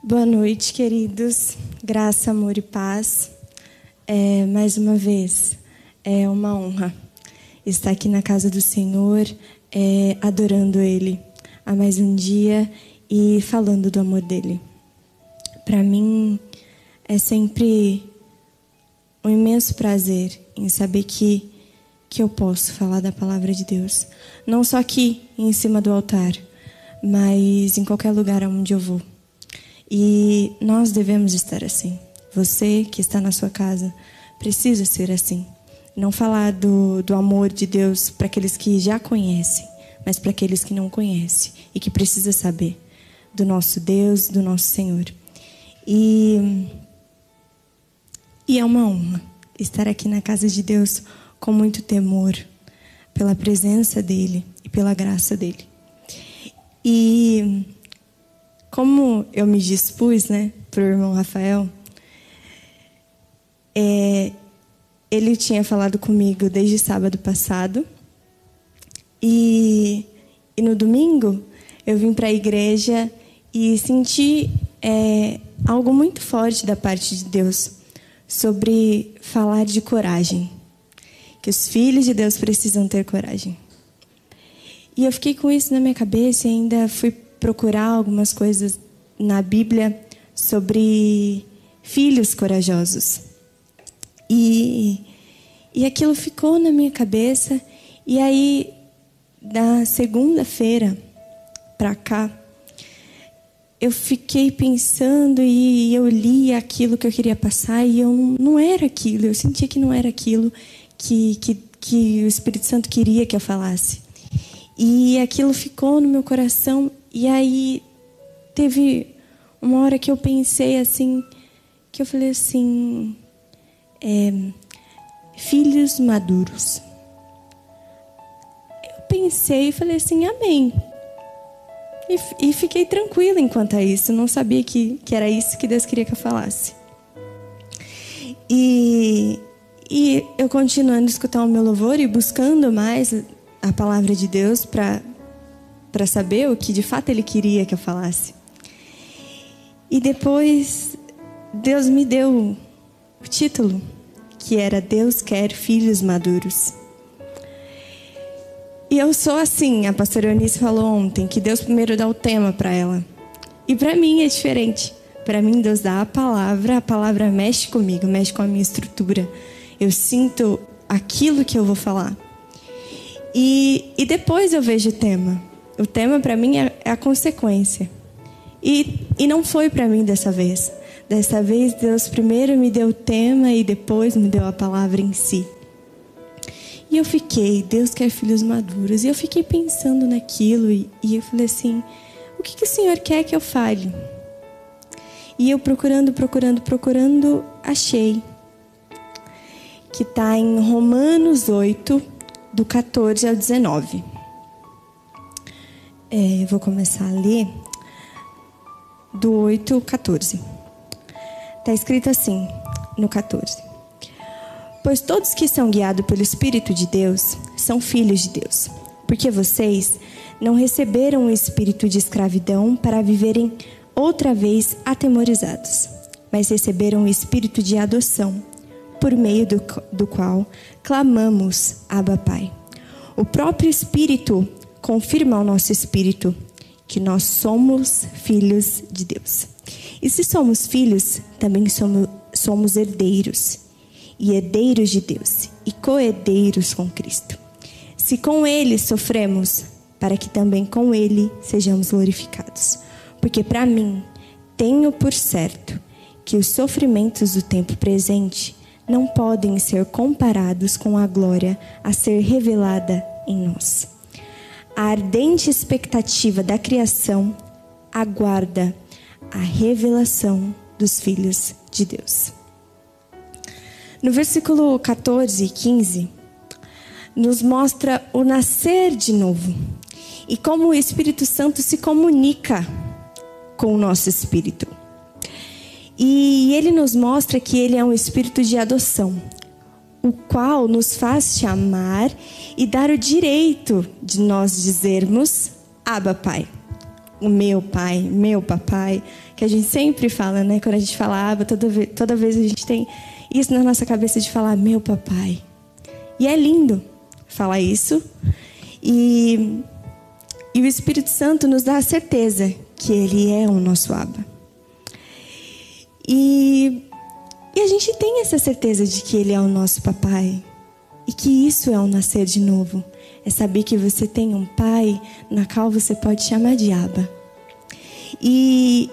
Boa noite, queridos. Graça, amor e paz. É, mais uma vez, é uma honra estar aqui na casa do Senhor, é, adorando Ele a mais um dia e falando do amor dele. Para mim, é sempre um imenso prazer em saber que, que eu posso falar da palavra de Deus. Não só aqui, em cima do altar, mas em qualquer lugar onde eu vou. E nós devemos estar assim. Você que está na sua casa precisa ser assim. Não falar do, do amor de Deus para aqueles que já conhecem, mas para aqueles que não conhecem e que precisa saber do nosso Deus, do nosso Senhor. E, e é uma honra estar aqui na casa de Deus com muito temor pela presença dele e pela graça dele. E como eu me dispus, né, para o irmão Rafael, é, ele tinha falado comigo desde sábado passado. E, e no domingo eu vim para a igreja e senti é, algo muito forte da parte de Deus sobre falar de coragem. Que os filhos de Deus precisam ter coragem. E eu fiquei com isso na minha cabeça e ainda fui procurar algumas coisas na Bíblia sobre filhos corajosos. E, e aquilo ficou na minha cabeça. E aí, da segunda-feira para cá, eu fiquei pensando e eu li aquilo que eu queria passar e eu não era aquilo. Eu sentia que não era aquilo que, que, que o Espírito Santo queria que eu falasse. E aquilo ficou no meu coração e aí teve uma hora que eu pensei assim, que eu falei assim, é, filhos maduros. Eu pensei e falei assim, amém. E, e fiquei tranquila enquanto a isso, não sabia que, que era isso que Deus queria que eu falasse. E, e eu continuando a escutar o meu louvor e buscando mais a palavra de Deus para para saber o que de fato ele queria que eu falasse. E depois Deus me deu o título, que era Deus quer filhos maduros. E eu sou assim, a pastora Eunice falou ontem, que Deus primeiro dá o tema para ela. E para mim é diferente. Para mim Deus dá a palavra, a palavra mexe comigo, mexe com a minha estrutura. Eu sinto aquilo que eu vou falar. E, e depois eu vejo o tema. O tema para mim é, é, a consequência. E, e não foi para mim dessa vez. Dessa vez Deus primeiro me deu o tema e depois me deu a palavra em si. E eu fiquei, Deus quer filhos maduros. E eu fiquei pensando naquilo e, e eu falei assim: o que, que o Senhor quer que eu fale? E eu procurando, procurando, procurando, achei. Que está em Romanos 8, do 14 ao 19. É, vou começar a ler do 8 ao 14. Está escrito assim, no 14. Pois todos que são guiados pelo Espírito de Deus são filhos de Deus. Porque vocês não receberam o espírito de escravidão para viverem outra vez atemorizados, mas receberam o espírito de adoção, por meio do, do qual clamamos, Abba Pai. O próprio Espírito confirma ao nosso espírito que nós somos filhos de Deus. E se somos filhos, também somos, somos herdeiros, e herdeiros de Deus, e co-herdeiros com Cristo. Se com Ele sofremos, para que também com Ele sejamos glorificados. Porque para mim, tenho por certo que os sofrimentos do tempo presente não podem ser comparados com a glória a ser revelada em nós a ardente expectativa da criação aguarda a revelação dos filhos de Deus. No versículo 14 e 15, nos mostra o nascer de novo e como o Espírito Santo se comunica com o nosso espírito. E ele nos mostra que ele é um espírito de adoção, o qual nos faz chamar e dar o direito de nós dizermos Abba Pai. o meu pai, meu papai, que a gente sempre fala, né? Quando a gente fala Abba, toda vez, toda vez a gente tem isso na nossa cabeça de falar meu papai. E é lindo falar isso. E, e o Espírito Santo nos dá a certeza que Ele é o nosso Abba. E, e a gente tem essa certeza de que Ele é o nosso papai. E que isso é o nascer de novo. É saber que você tem um pai na qual você pode chamar de Abba. E,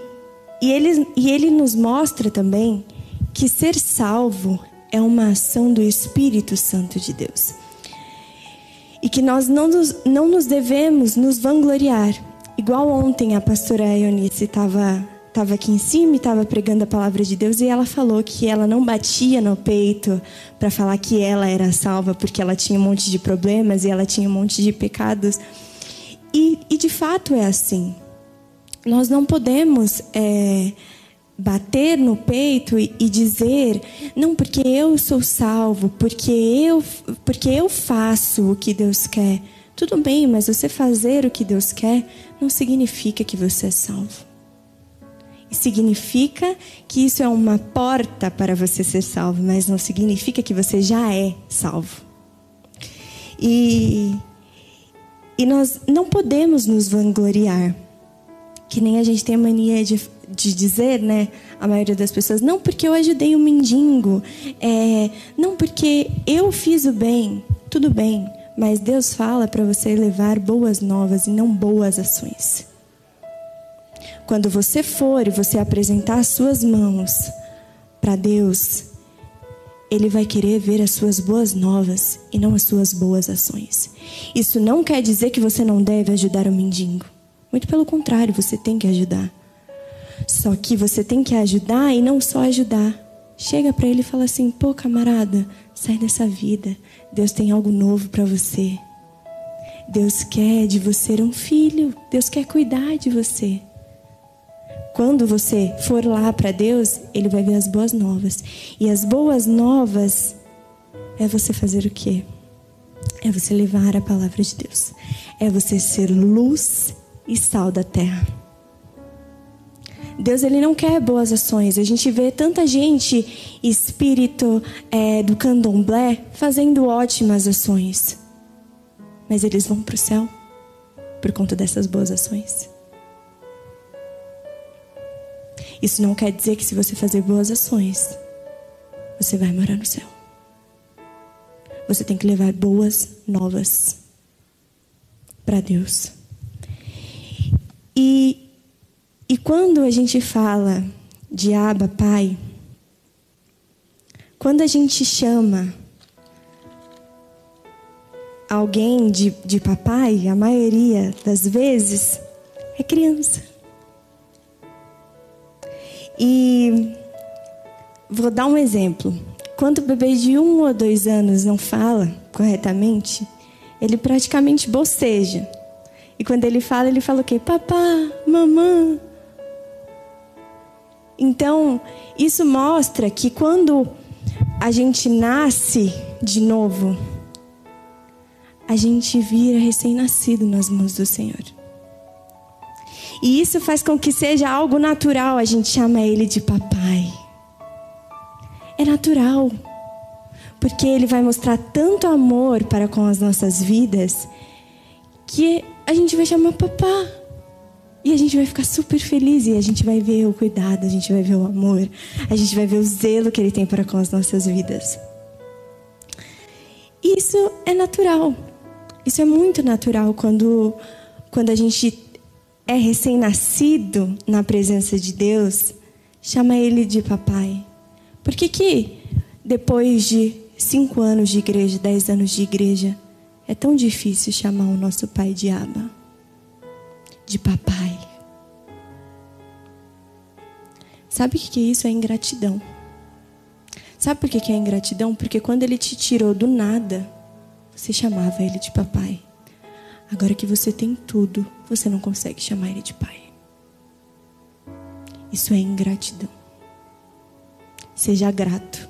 e, ele, e ele nos mostra também que ser salvo é uma ação do Espírito Santo de Deus. E que nós não nos, não nos devemos nos vangloriar. Igual ontem a pastora Eunice estava estava aqui em cima e estava pregando a palavra de Deus e ela falou que ela não batia no peito para falar que ela era salva porque ela tinha um monte de problemas e ela tinha um monte de pecados. E, e de fato é assim. Nós não podemos é, bater no peito e, e dizer, não, porque eu sou salvo, porque eu, porque eu faço o que Deus quer. Tudo bem, mas você fazer o que Deus quer não significa que você é salvo. Significa que isso é uma porta para você ser salvo, mas não significa que você já é salvo. E, e nós não podemos nos vangloriar, que nem a gente tem a mania de, de dizer, né? A maioria das pessoas, não porque eu ajudei um mendigo, é, não porque eu fiz o bem, tudo bem, mas Deus fala para você levar boas novas e não boas ações. Quando você for e você apresentar as suas mãos para Deus, Ele vai querer ver as suas boas novas e não as suas boas ações. Isso não quer dizer que você não deve ajudar o mendigo. Muito pelo contrário, você tem que ajudar. Só que você tem que ajudar e não só ajudar. Chega para ele e fala assim: pô, camarada, sai dessa vida. Deus tem algo novo para você. Deus quer de você um filho. Deus quer cuidar de você. Quando você for lá para Deus, Ele vai ver as boas novas. E as boas novas é você fazer o quê? É você levar a palavra de Deus. É você ser luz e sal da terra. Deus ele não quer boas ações. A gente vê tanta gente espírito é, do candomblé fazendo ótimas ações, mas eles vão para o céu por conta dessas boas ações. Isso não quer dizer que se você fazer boas ações, você vai morar no céu. Você tem que levar boas novas para Deus. E, e quando a gente fala de Abba, Pai, quando a gente chama alguém de, de papai, a maioria das vezes é criança. E vou dar um exemplo. Quando o bebê de um ou dois anos não fala corretamente, ele praticamente boceja. E quando ele fala, ele fala o quê? Papá, mamã. Então, isso mostra que quando a gente nasce de novo, a gente vira recém-nascido nas mãos do Senhor. E isso faz com que seja algo natural a gente chama ele de papai. É natural. Porque ele vai mostrar tanto amor para com as nossas vidas que a gente vai chamar papá. E a gente vai ficar super feliz e a gente vai ver o cuidado, a gente vai ver o amor, a gente vai ver o zelo que ele tem para com as nossas vidas. Isso é natural. Isso é muito natural quando, quando a gente é recém-nascido na presença de Deus, chama ele de papai. Por que que depois de cinco anos de igreja, dez anos de igreja, é tão difícil chamar o nosso pai de Abba, de papai? Sabe o que isso é ingratidão? Sabe por que é ingratidão? Porque quando ele te tirou do nada, você chamava ele de papai. Agora que você tem tudo, você não consegue chamar ele de pai. Isso é ingratidão. Seja grato.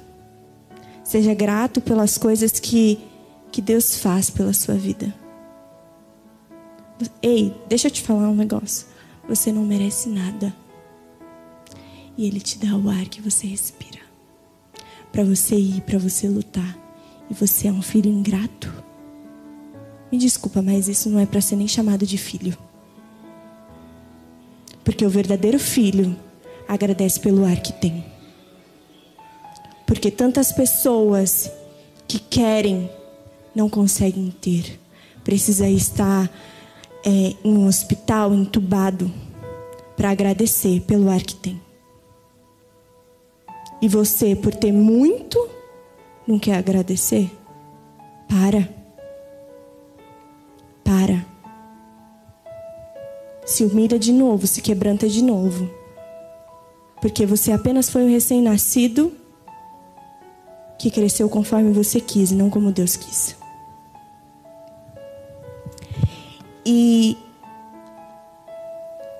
Seja grato pelas coisas que, que Deus faz pela sua vida. Ei, deixa eu te falar um negócio. você não merece nada. E Ele te dá o ar que você respira. Para você ir, para você lutar. E você é um filho ingrato. Me desculpa, mas isso não é para ser nem chamado de filho. Porque o verdadeiro filho agradece pelo ar que tem. Porque tantas pessoas que querem não conseguem ter. Precisa estar é, em um hospital entubado para agradecer pelo ar que tem. E você, por ter muito, não quer agradecer? Para. Para. Se humilha de novo, se quebranta de novo. Porque você apenas foi um recém-nascido que cresceu conforme você quis não como Deus quis. E,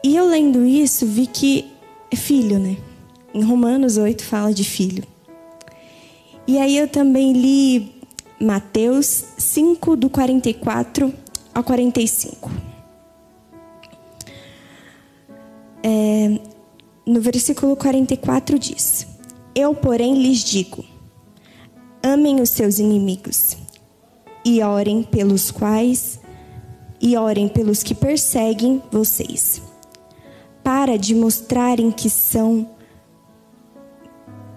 e eu lendo isso, vi que é filho, né? Em Romanos 8 fala de filho. E aí eu também li Mateus 5, do 44 ao 45. É, no versículo 44 diz: Eu, porém, lhes digo: amem os seus inimigos e orem pelos quais e orem pelos que perseguem vocês, para de mostrarem que são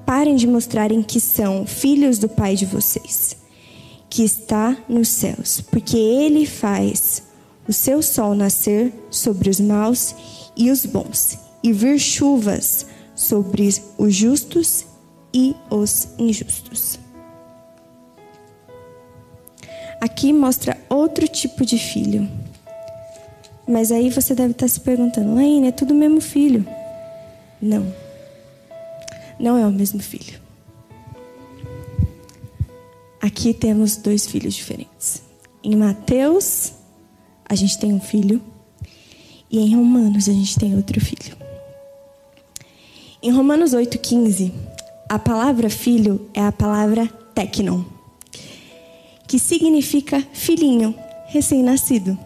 parem de mostrarem que são filhos do Pai de vocês, que está nos céus, porque ele faz o seu sol nascer sobre os maus e os bons, e vir chuvas sobre os justos e os injustos. Aqui mostra outro tipo de filho. Mas aí você deve estar se perguntando, Laine, é tudo o mesmo filho. Não. Não é o mesmo filho. Aqui temos dois filhos diferentes. Em Mateus, a gente tem um filho. E em Romanos, a gente tem outro filho. Em Romanos 8,15, a palavra filho é a palavra teknon que significa filhinho, recém-nascido.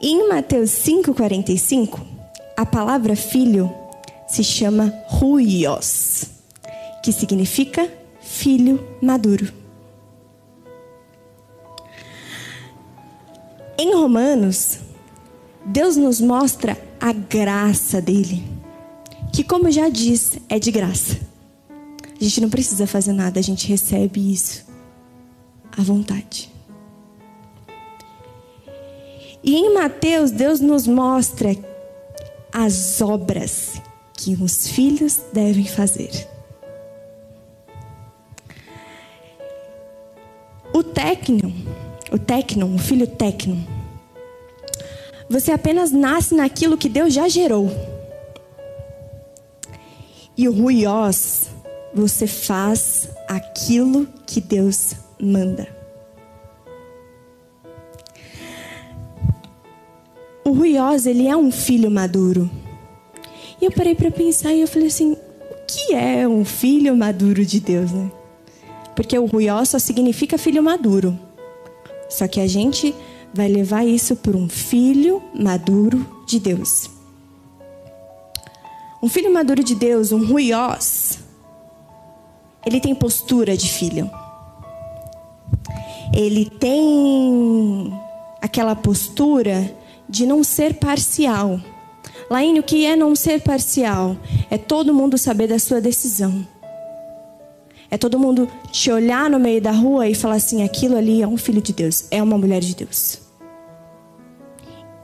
E em Mateus 5,45, a palavra filho se chama ruios, que significa filho maduro. Em Romanos, Deus nos mostra a graça dele, que, como já diz, é de graça. A gente não precisa fazer nada, a gente recebe isso à vontade. E em Mateus, Deus nos mostra as obras que os filhos devem fazer. O técnico, o técnico, o filho técnico, você apenas nasce naquilo que Deus já gerou. E o ruiós, você faz aquilo que Deus manda. O Ruiós, ele é um filho maduro. E eu parei para pensar e eu falei assim, o que é um filho maduro de Deus, né? Porque o Ruiós só significa filho maduro. Só que a gente vai levar isso por um filho maduro de Deus. Um filho maduro de Deus, um ruiós, ele tem postura de filho ele tem aquela postura de não ser parcial. Laine, o que é não ser parcial? É todo mundo saber da sua decisão. É todo mundo te olhar no meio da rua e falar assim: aquilo ali é um filho de Deus, é uma mulher de Deus.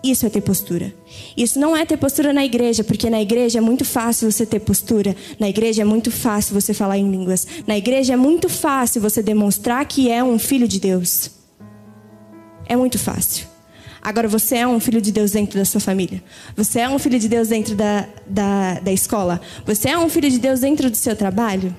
Isso é ter postura. Isso não é ter postura na igreja, porque na igreja é muito fácil você ter postura. Na igreja é muito fácil você falar em línguas. Na igreja é muito fácil você demonstrar que é um filho de Deus. É muito fácil. Agora, você é um filho de Deus dentro da sua família. Você é um filho de Deus dentro da, da, da escola. Você é um filho de Deus dentro do seu trabalho.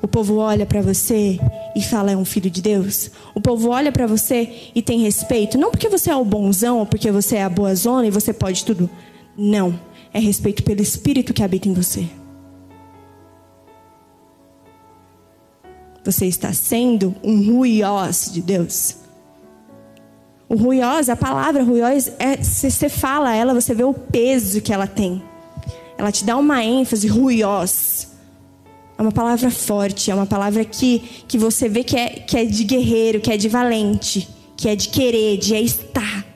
O povo olha para você e fala é um filho de Deus. O povo olha para você e tem respeito, não porque você é o bonzão ou porque você é a boa zona e você pode tudo. Não, é respeito pelo espírito que habita em você. Você está sendo um ruiós de Deus. O ruiós, a palavra ruiós, é, se você fala ela, você vê o peso que ela tem. Ela te dá uma ênfase, ruiós. É uma palavra forte, é uma palavra que, que você vê que é, que é de guerreiro, que é de valente, que é de querer, de é estar.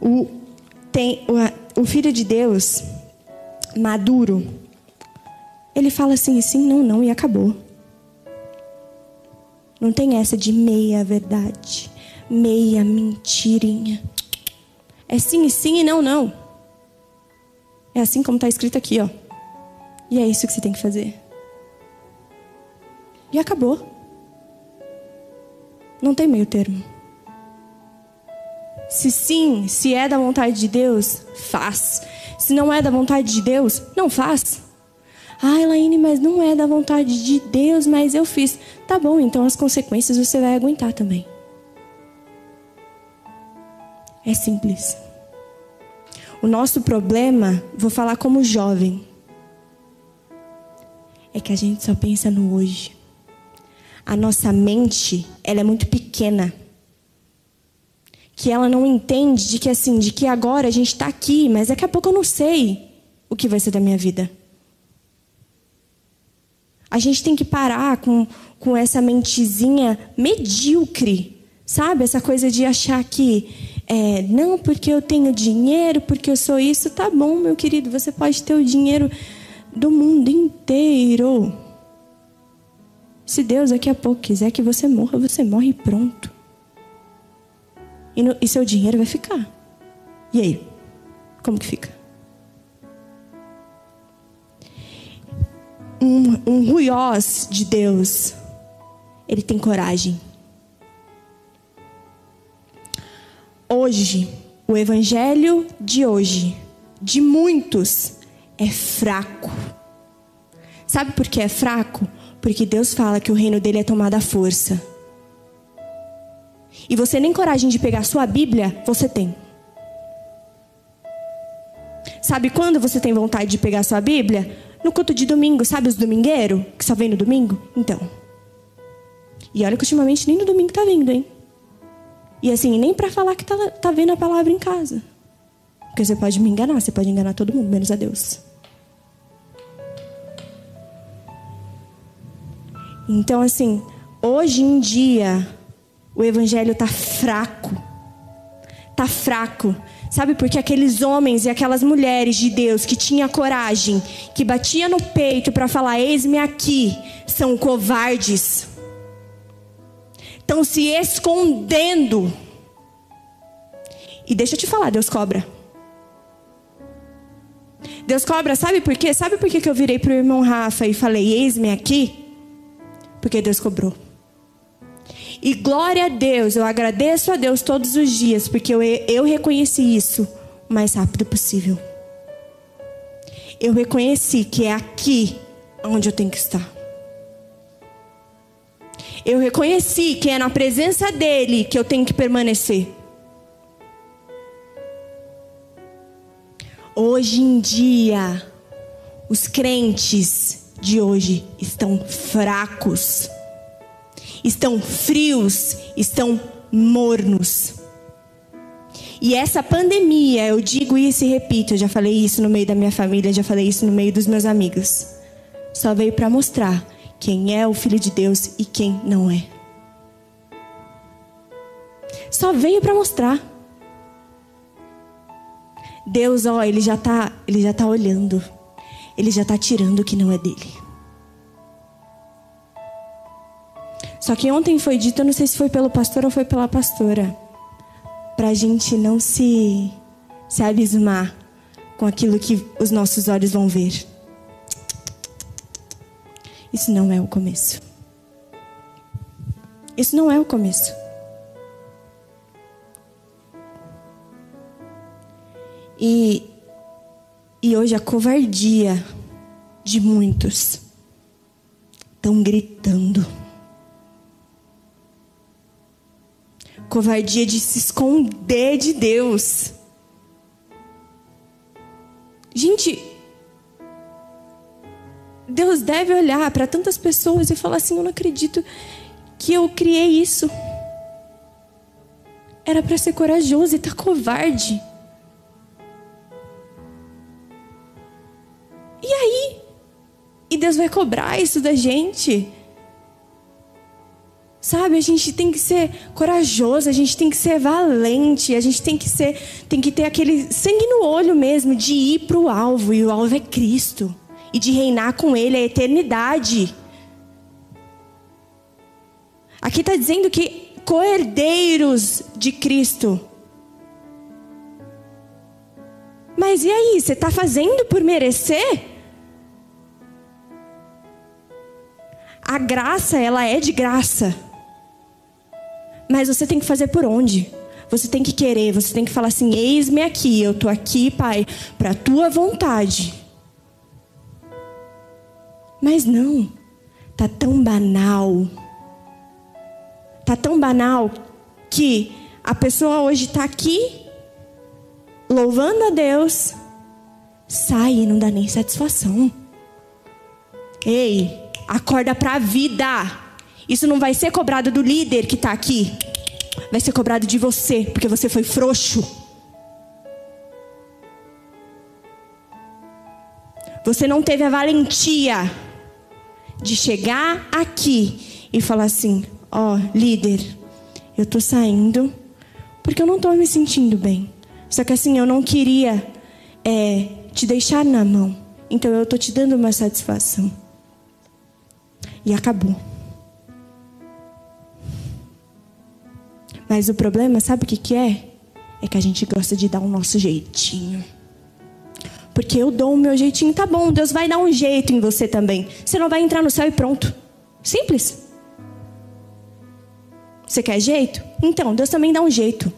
O, tem, o, o Filho de Deus, maduro, ele fala assim, sim, não, não, e acabou. Não tem essa de meia verdade, meia mentirinha. É sim sim e não, não. É assim como está escrito aqui, ó. E é isso que você tem que fazer. E acabou. Não tem meio termo. Se sim, se é da vontade de Deus, faz. Se não é da vontade de Deus, não faz. Ai, Laine, mas não é da vontade de Deus, mas eu fiz. Tá bom, então as consequências você vai aguentar também. É simples. O nosso problema, vou falar como jovem, é que a gente só pensa no hoje. A nossa mente, ela é muito pequena. Que ela não entende de que assim, de que agora a gente está aqui, mas daqui a pouco eu não sei o que vai ser da minha vida. A gente tem que parar com, com essa mentezinha medíocre, sabe? Essa coisa de achar que, é, não, porque eu tenho dinheiro, porque eu sou isso. Tá bom, meu querido, você pode ter o dinheiro do mundo inteiro. Se Deus daqui a pouco quiser que você morra, você morre pronto. E, no, e seu dinheiro vai ficar. E aí? Como que fica? um, um ruiós de Deus, ele tem coragem. Hoje, o evangelho de hoje, de muitos, é fraco. Sabe por que é fraco? Porque Deus fala que o reino dele é tomado à força. E você nem coragem de pegar sua Bíblia, você tem. Sabe quando você tem vontade de pegar sua Bíblia? No culto de domingo, sabe os domingueiros que só vem no domingo? Então. E olha que ultimamente nem no domingo tá vindo, hein? E assim, nem para falar que tá, tá vendo a palavra em casa. Porque você pode me enganar, você pode enganar todo mundo, menos a Deus. Então, assim, hoje em dia, o evangelho tá fraco. Tá fraco. Sabe por que aqueles homens e aquelas mulheres de Deus que tinham coragem, que batia no peito para falar: "Eis-me aqui", são covardes. Estão se escondendo. E deixa eu te falar, Deus cobra. Deus cobra, sabe por quê? Sabe por que eu virei para o irmão Rafa e falei: Eis-me aqui? Porque Deus cobrou. E glória a Deus, eu agradeço a Deus todos os dias, porque eu, eu reconheci isso o mais rápido possível. Eu reconheci que é aqui onde eu tenho que estar. Eu reconheci que é na presença dEle que eu tenho que permanecer. Hoje em dia, os crentes de hoje estão fracos estão frios, estão mornos. E essa pandemia, eu digo isso e repito, eu já falei isso no meio da minha família, já falei isso no meio dos meus amigos. Só veio para mostrar quem é o filho de Deus e quem não é. Só veio para mostrar. Deus, ó, ele já tá, ele já tá olhando. Ele já tá tirando o que não é dele. Só que ontem foi dito, eu não sei se foi pelo pastor ou foi pela pastora, para a gente não se, se abismar com aquilo que os nossos olhos vão ver. Isso não é o começo. Isso não é o começo. E, e hoje a covardia de muitos estão gritando. covardia de se esconder de Deus. Gente, Deus deve olhar para tantas pessoas e falar assim: eu não acredito que eu criei isso. Era para ser corajoso e tá covarde. E aí? E Deus vai cobrar isso da gente? Sabe, a gente tem que ser corajoso, a gente tem que ser valente, a gente tem que ser, tem que ter aquele sangue no olho mesmo de ir para o alvo, e o alvo é Cristo, e de reinar com Ele a eternidade. Aqui está dizendo que coerdeiros de Cristo. Mas e aí, você está fazendo por merecer? A graça, ela é de graça. Mas você tem que fazer por onde? Você tem que querer, você tem que falar assim: eis-me aqui, eu estou aqui, Pai, para a tua vontade. Mas não, tá tão banal. Tá tão banal que a pessoa hoje está aqui louvando a Deus, sai e não dá nem satisfação. Ei, acorda para a vida. Isso não vai ser cobrado do líder que está aqui. Vai ser cobrado de você, porque você foi frouxo. Você não teve a valentia de chegar aqui e falar assim: Ó, oh, líder, eu tô saindo porque eu não tô me sentindo bem. Só que assim, eu não queria é, te deixar na mão. Então eu tô te dando uma satisfação. E acabou. Mas o problema, sabe o que, que é? É que a gente gosta de dar o nosso jeitinho. Porque eu dou o meu jeitinho, tá bom, Deus vai dar um jeito em você também. Você não vai entrar no céu e pronto. Simples. Você quer jeito? Então, Deus também dá um jeito.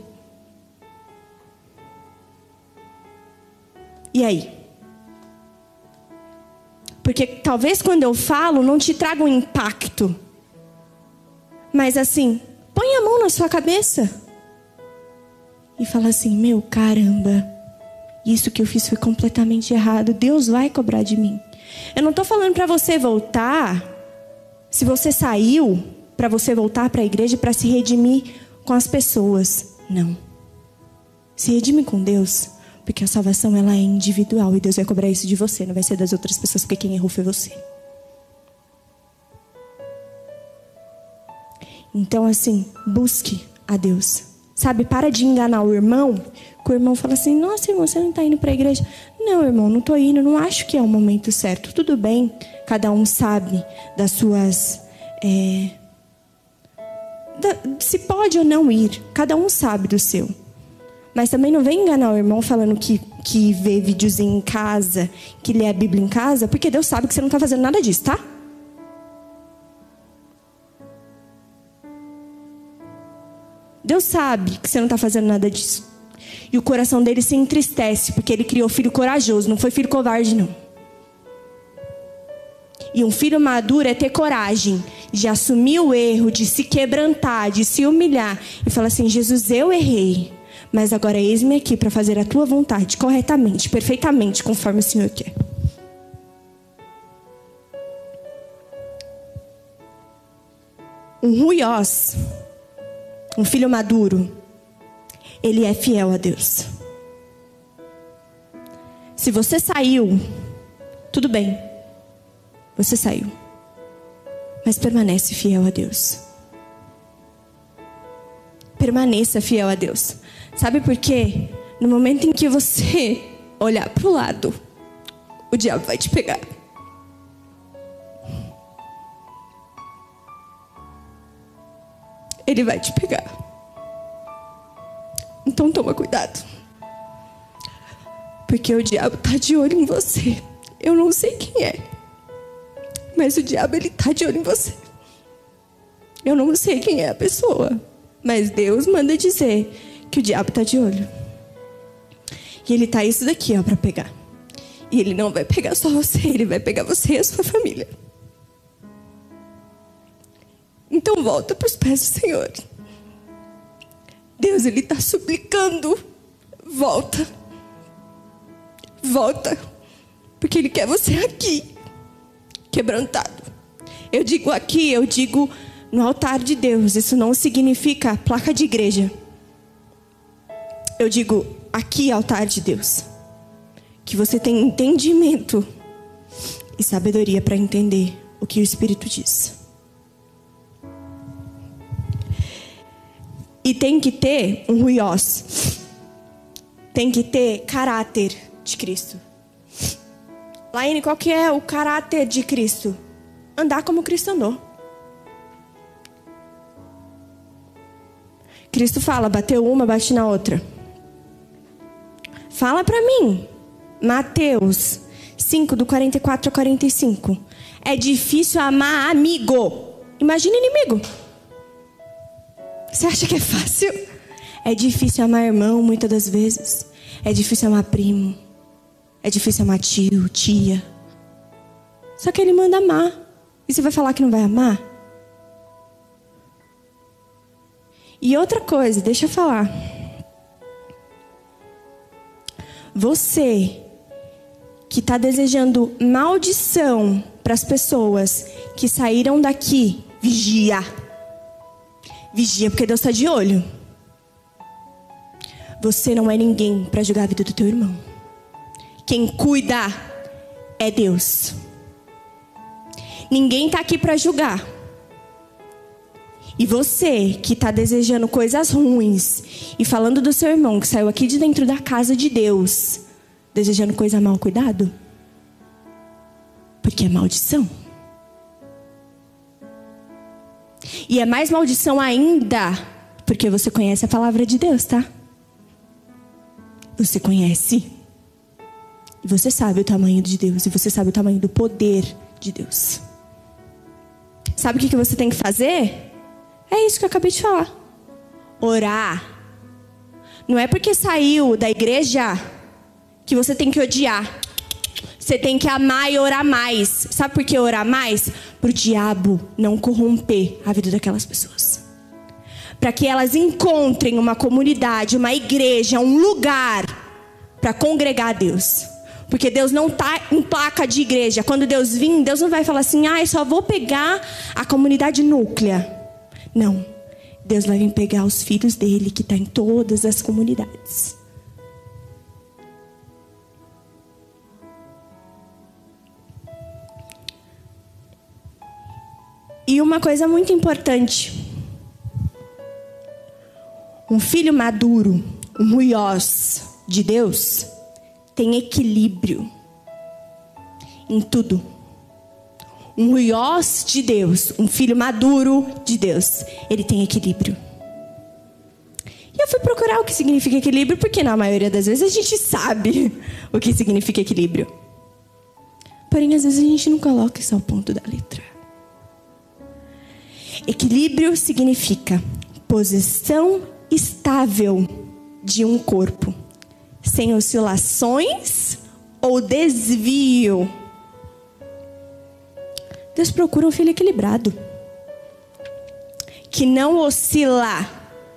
E aí? Porque talvez quando eu falo não te traga um impacto. Mas assim, Põe a mão na sua cabeça e fala assim: Meu caramba, isso que eu fiz foi completamente errado. Deus vai cobrar de mim. Eu não estou falando para você voltar. Se você saiu, para você voltar para a igreja para se redimir com as pessoas. Não. Se redime com Deus, porque a salvação ela é individual e Deus vai cobrar isso de você, não vai ser das outras pessoas, porque quem errou foi você. Então, assim, busque a Deus. Sabe, para de enganar o irmão, que o irmão fala assim: Nossa, irmão, você não está indo para a igreja? Não, irmão, não estou indo, não acho que é o momento certo. Tudo bem, cada um sabe das suas. É, da, se pode ou não ir, cada um sabe do seu. Mas também não vem enganar o irmão falando que, que vê videozinho em casa, que lê a Bíblia em casa, porque Deus sabe que você não está fazendo nada disso, tá? Deus sabe que você não está fazendo nada disso. E o coração dele se entristece, porque ele criou filho corajoso, não foi filho covarde, não. E um filho maduro é ter coragem de assumir o erro, de se quebrantar, de se humilhar e falar assim: Jesus, eu errei, mas agora eis-me aqui para fazer a tua vontade corretamente, perfeitamente, conforme o Senhor quer. Um ruiós um filho maduro, ele é fiel a Deus. Se você saiu, tudo bem, você saiu, mas permanece fiel a Deus. Permaneça fiel a Deus. Sabe por quê? No momento em que você olhar para o lado, o diabo vai te pegar. ele vai te pegar. Então toma cuidado. Porque o diabo tá de olho em você. Eu não sei quem é. Mas o diabo ele tá de olho em você. Eu não sei quem é a pessoa, mas Deus manda dizer que o diabo tá de olho. E ele tá isso daqui, ó, para pegar. E ele não vai pegar só você, ele vai pegar você e a sua família. Então volta para os pés do Senhor. Deus, Ele está suplicando. Volta. Volta. Porque Ele quer você aqui, quebrantado. Eu digo aqui, eu digo no altar de Deus, isso não significa placa de igreja. Eu digo aqui, altar de Deus. Que você tem entendimento e sabedoria para entender o que o Espírito diz. E tem que ter um ruiós. Tem que ter caráter de Cristo. Laine, qual que é o caráter de Cristo? Andar como Cristo andou. Cristo fala, bateu uma, bate na outra. Fala para mim. Mateus 5, do 44 a 45. É difícil amar amigo. Imagina inimigo. Você acha que é fácil? É difícil amar irmão muitas das vezes. É difícil amar primo. É difícil amar tio, tia. Só que ele manda amar. E você vai falar que não vai amar? E outra coisa, deixa eu falar. Você que está desejando maldição para as pessoas que saíram daqui, vigia. Vigia, porque Deus está de olho. Você não é ninguém para julgar a vida do teu irmão. Quem cuida é Deus. Ninguém está aqui para julgar. E você que está desejando coisas ruins e falando do seu irmão que saiu aqui de dentro da casa de Deus, desejando coisa mal, cuidado. Porque é maldição. E é mais maldição ainda porque você conhece a palavra de Deus, tá? Você conhece. E você sabe o tamanho de Deus. E você sabe o tamanho do poder de Deus. Sabe o que você tem que fazer? É isso que eu acabei de falar. Orar. Não é porque saiu da igreja que você tem que odiar. Você tem que amar e orar mais. Sabe por que orar mais? Para o diabo não corromper a vida daquelas pessoas. Para que elas encontrem uma comunidade, uma igreja, um lugar para congregar a Deus. Porque Deus não está em placa de igreja. Quando Deus vir, Deus não vai falar assim, ah, eu só vou pegar a comunidade núclea. Não. Deus vai vir pegar os filhos dele que está em todas as comunidades. E uma coisa muito importante: um filho maduro, um ruiós de Deus, tem equilíbrio em tudo um ruiós de Deus, um filho maduro de Deus, ele tem equilíbrio. E eu fui procurar o que significa equilíbrio, porque na maioria das vezes a gente sabe o que significa equilíbrio. Porém, às vezes a gente não coloca isso ao ponto da letra. Equilíbrio significa posição estável de um corpo, sem oscilações ou desvio Deus procura um filho equilibrado. Que não oscila,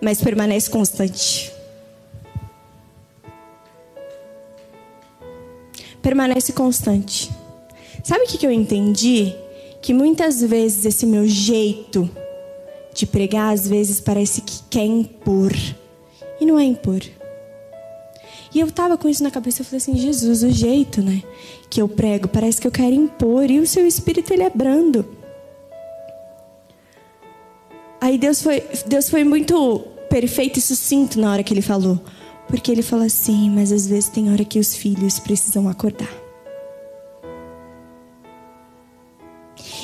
mas permanece constante. Permanece constante. Sabe o que eu entendi? Que muitas vezes esse meu jeito de pregar, às vezes parece que quer impor. E não é impor. E eu tava com isso na cabeça, eu falei assim, Jesus, o jeito, né, que eu prego, parece que eu quero impor, e o seu espírito ele é brando. Aí Deus foi, Deus foi muito perfeito e sucinto na hora que ele falou. Porque ele falou assim, mas às vezes tem hora que os filhos precisam acordar.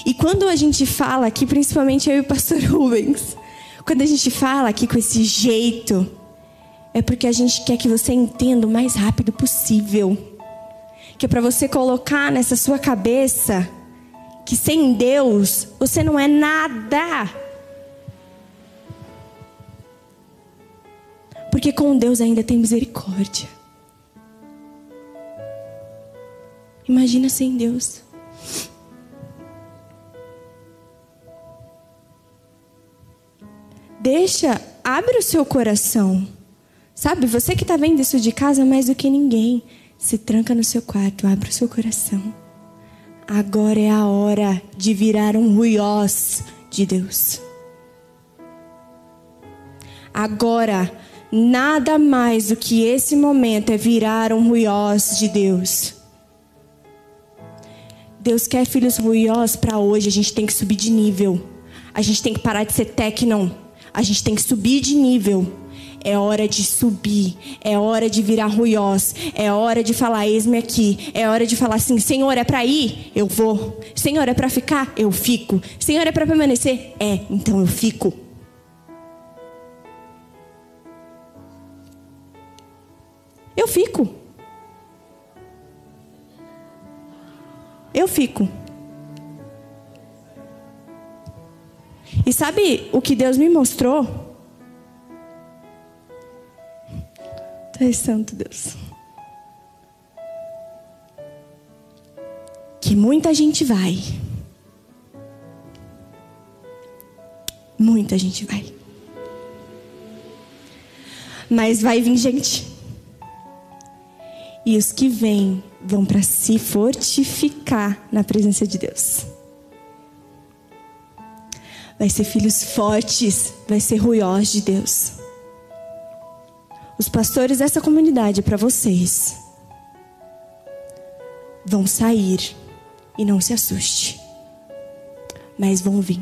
E quando a gente fala aqui, principalmente eu e o pastor Rubens, quando a gente fala aqui com esse jeito, é porque a gente quer que você entenda o mais rápido possível. Que é para você colocar nessa sua cabeça que sem Deus você não é nada. Porque com Deus ainda tem misericórdia. Imagina sem Deus. Deixa, abre o seu coração. Sabe, você que está vendo isso de casa mais do que ninguém, se tranca no seu quarto, abre o seu coração. Agora é a hora de virar um ruiós de Deus. Agora, nada mais do que esse momento é virar um ruiós de Deus. Deus quer filhos ruiós para hoje, a gente tem que subir de nível. A gente tem que parar de ser tecnon. A gente tem que subir de nível. É hora de subir, é hora de virar ruiós, é hora de falar eis-me aqui, é hora de falar assim, Senhor, é para ir? Eu vou. Senhor, é para ficar? Eu fico. Senhor, é para permanecer? É, então eu fico. Eu fico. Eu fico. E sabe o que Deus me mostrou? Tu és santo, Deus. Que muita gente vai. Muita gente vai. Mas vai vir gente e os que vêm vão para se fortificar na presença de Deus. Vai ser filhos fortes, vai ser ruiós de Deus. Os pastores dessa comunidade para vocês vão sair e não se assuste. Mas vão vir.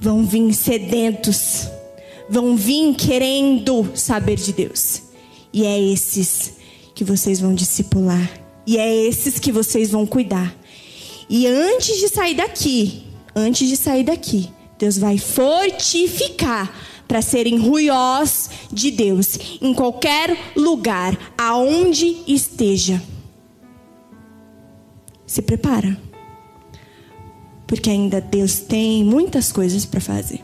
Vão vir sedentos. Vão vir querendo saber de Deus. E é esses que vocês vão discipular. E é esses que vocês vão cuidar. E antes de sair daqui, antes de sair daqui, Deus vai fortificar para serem ruiós de Deus em qualquer lugar, aonde esteja. Se prepara. Porque ainda Deus tem muitas coisas para fazer.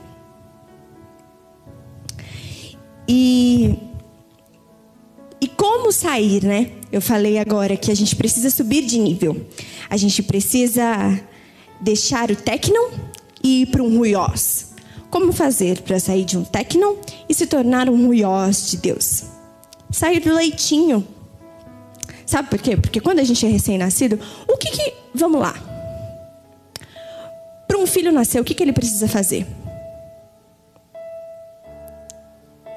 E e como sair, né? Eu falei agora que a gente precisa subir de nível. A gente precisa deixar o Tecnon e ir para um Ruiós. Como fazer para sair de um Tecnon e se tornar um Ruiós de Deus? Sair do leitinho. Sabe por quê? Porque quando a gente é recém-nascido, o que que. Vamos lá. Para um filho nascer, o que, que ele precisa fazer?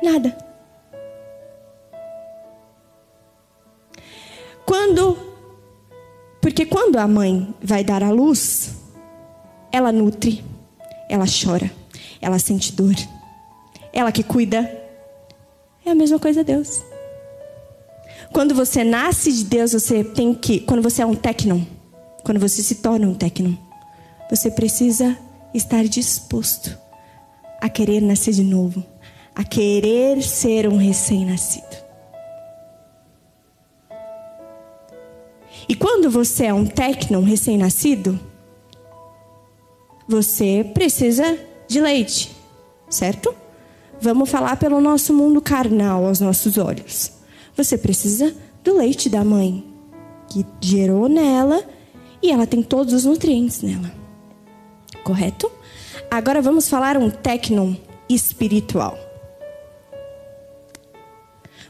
Nada. Quando porque quando a mãe vai dar à luz, ela nutre, ela chora, ela sente dor. Ela que cuida. É a mesma coisa Deus. Quando você nasce de Deus, você tem que, quando você é um tecnon, quando você se torna um tecnon, você precisa estar disposto a querer nascer de novo, a querer ser um recém-nascido. E quando você é um tecno, um recém-nascido, você precisa de leite, certo? Vamos falar pelo nosso mundo carnal, aos nossos olhos. Você precisa do leite da mãe, que gerou nela e ela tem todos os nutrientes nela. Correto? Agora vamos falar um tecnon espiritual.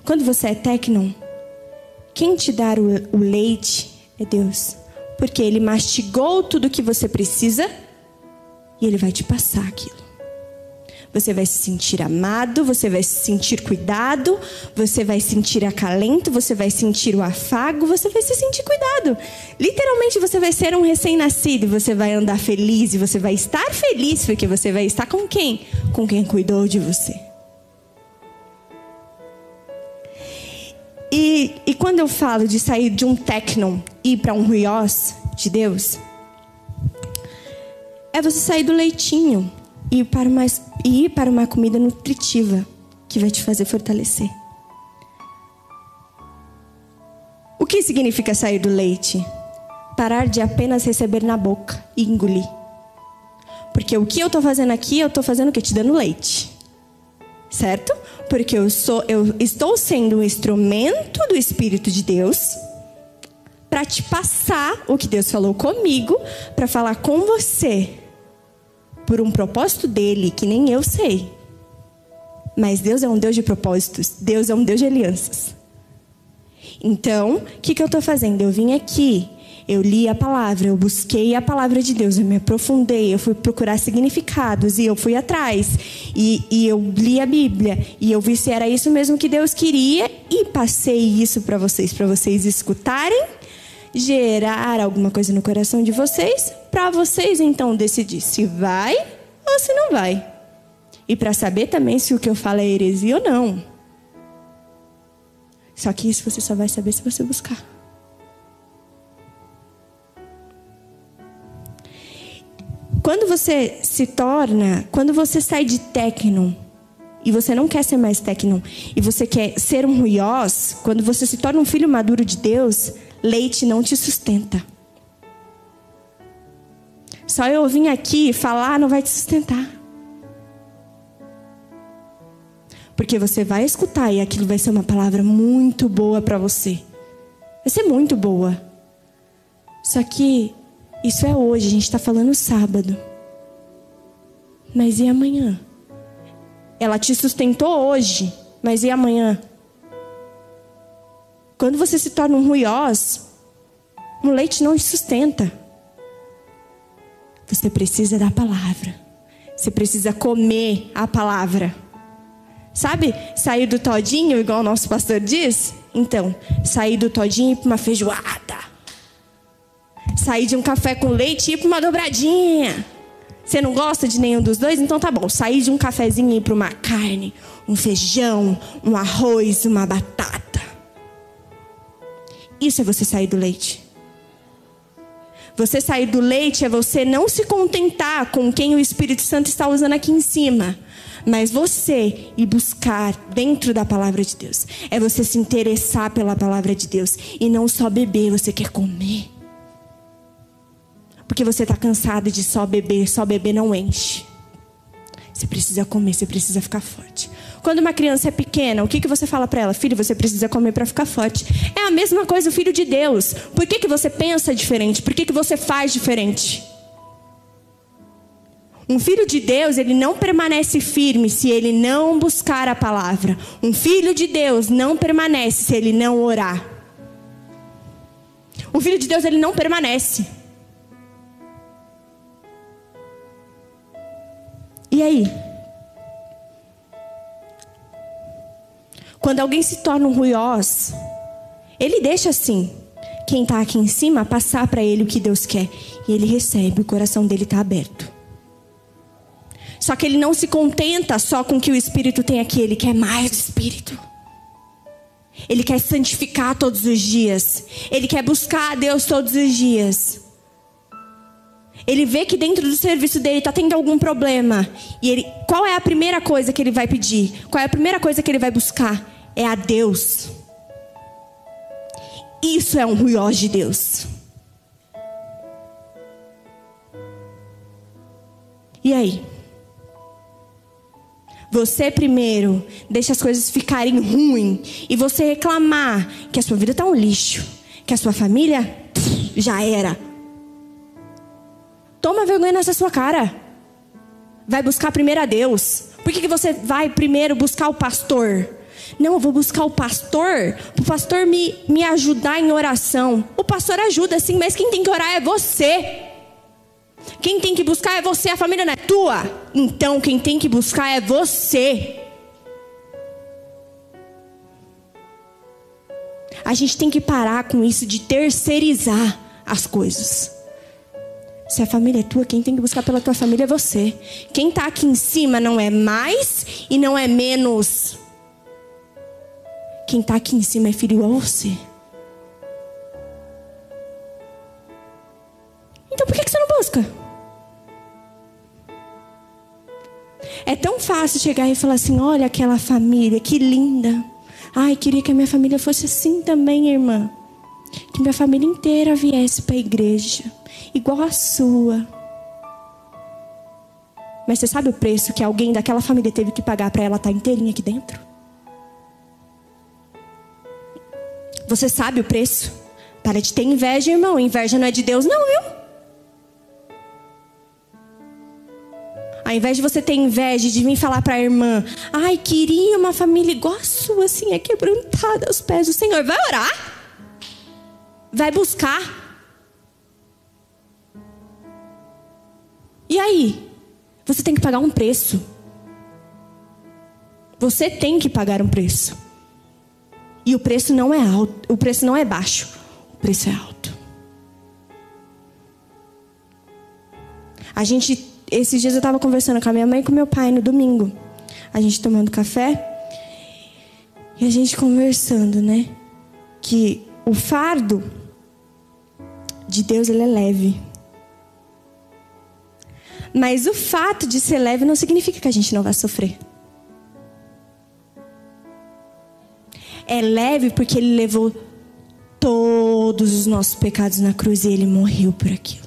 Quando você é tecnon, quem te dá o, o leite é Deus. Porque Ele mastigou tudo o que você precisa e Ele vai te passar aquilo. Você vai se sentir amado, você vai se sentir cuidado, você vai sentir acalento, você vai sentir o afago, você vai se sentir cuidado. Literalmente você vai ser um recém-nascido, você vai andar feliz e você vai estar feliz porque você vai estar com quem? Com quem cuidou de você. E, e quando eu falo de sair de um tecnon e ir para um ruiós de Deus, é você sair do leitinho e ir, para uma, ir para uma comida nutritiva que vai te fazer fortalecer. O que significa sair do leite? Parar de apenas receber na boca e engolir. Porque o que eu estou fazendo aqui, eu estou fazendo o quê? Te dando leite. Certo? porque eu sou eu estou sendo um instrumento do espírito de Deus para te passar o que Deus falou comigo, para falar com você por um propósito dele que nem eu sei. Mas Deus é um Deus de propósitos, Deus é um Deus de alianças. Então, o que, que eu estou fazendo? Eu vim aqui Eu li a palavra, eu busquei a palavra de Deus, eu me aprofundei, eu fui procurar significados e eu fui atrás. E, e eu li a Bíblia e eu vi se era isso mesmo que Deus queria e passei isso para vocês, para vocês escutarem, gerar alguma coisa no coração de vocês, para vocês então decidir se vai ou se não vai. E para saber também se o que eu falo é heresia ou não. Só que isso você só vai saber se você buscar. Quando você se torna, quando você sai de técnico e você não quer ser mais técnico e você quer ser um ruiós, quando você se torna um filho maduro de Deus, leite não te sustenta. Só eu vim aqui falar não vai te sustentar. Porque você vai escutar e aquilo vai ser uma palavra muito boa para você. Vai ser muito boa. Só que isso é hoje, a gente está falando sábado. Mas e amanhã? Ela te sustentou hoje, mas e amanhã? Quando você se torna um ruiós, um leite não te sustenta. Você precisa da palavra. Você precisa comer a palavra. Sabe, sair do todinho, igual o nosso pastor diz? Então, sair do todinho e ir para uma feijoada sair de um café com leite e ir para uma dobradinha. Você não gosta de nenhum dos dois? Então tá bom. Sair de um cafezinho e ir para uma carne, um feijão, um arroz, uma batata. Isso é você sair do leite. Você sair do leite é você não se contentar com quem o Espírito Santo está usando aqui em cima. Mas você ir buscar dentro da palavra de Deus. É você se interessar pela palavra de Deus. E não só beber, você quer comer. Porque você está cansado de só beber, só beber não enche. Você precisa comer, você precisa ficar forte. Quando uma criança é pequena, o que, que você fala para ela? Filho, você precisa comer para ficar forte. É a mesma coisa o filho de Deus. Por que, que você pensa diferente? Por que, que você faz diferente? Um filho de Deus, ele não permanece firme se ele não buscar a palavra. Um filho de Deus não permanece se ele não orar. Um filho de Deus, ele não permanece. E aí? Quando alguém se torna um ruiós, ele deixa assim. Quem está aqui em cima passar para ele o que Deus quer. E ele recebe, o coração dele está aberto. Só que ele não se contenta só com o que o Espírito tem aqui, ele quer mais Espírito. Ele quer santificar todos os dias. Ele quer buscar a Deus todos os dias. Ele vê que dentro do serviço dele está tendo algum problema. E ele, qual é a primeira coisa que ele vai pedir? Qual é a primeira coisa que ele vai buscar? É a Deus. Isso é um ruiós de Deus. E aí? Você primeiro deixa as coisas ficarem ruins e você reclamar que a sua vida está um lixo, que a sua família já era. Toma vergonha nessa sua cara. Vai buscar primeiro a Deus. Por que, que você vai primeiro buscar o pastor? Não, eu vou buscar o pastor, o pastor me, me ajudar em oração. O pastor ajuda sim, mas quem tem que orar é você. Quem tem que buscar é você, a família não é tua. Então quem tem que buscar é você. A gente tem que parar com isso de terceirizar as coisas. Se a família é tua, quem tem que buscar pela tua família é você. Quem está aqui em cima não é mais e não é menos. Quem está aqui em cima é filho a você. Então por que você não busca? É tão fácil chegar e falar assim: olha aquela família, que linda. Ai, queria que a minha família fosse assim também, irmã. Que minha família inteira viesse para a igreja igual a sua. Mas você sabe o preço que alguém daquela família teve que pagar para ela estar tá inteirinha aqui dentro? Você sabe o preço? Para de ter inveja, irmão. Inveja não é de Deus, não, viu? Ao invés de você ter inveja de vir falar para a irmã, ai, queria uma família igual a sua, assim, é quebrantada aos pés do Senhor. Vai orar vai buscar. E aí? Você tem que pagar um preço. Você tem que pagar um preço. E o preço não é alto, o preço não é baixo, o preço é alto. A gente esses dias eu estava conversando com a minha mãe e com meu pai no domingo. A gente tomando café e a gente conversando, né? Que o fardo de Deus ele é leve. Mas o fato de ser leve não significa que a gente não vai sofrer. É leve porque ele levou todos os nossos pecados na cruz e ele morreu por aquilo.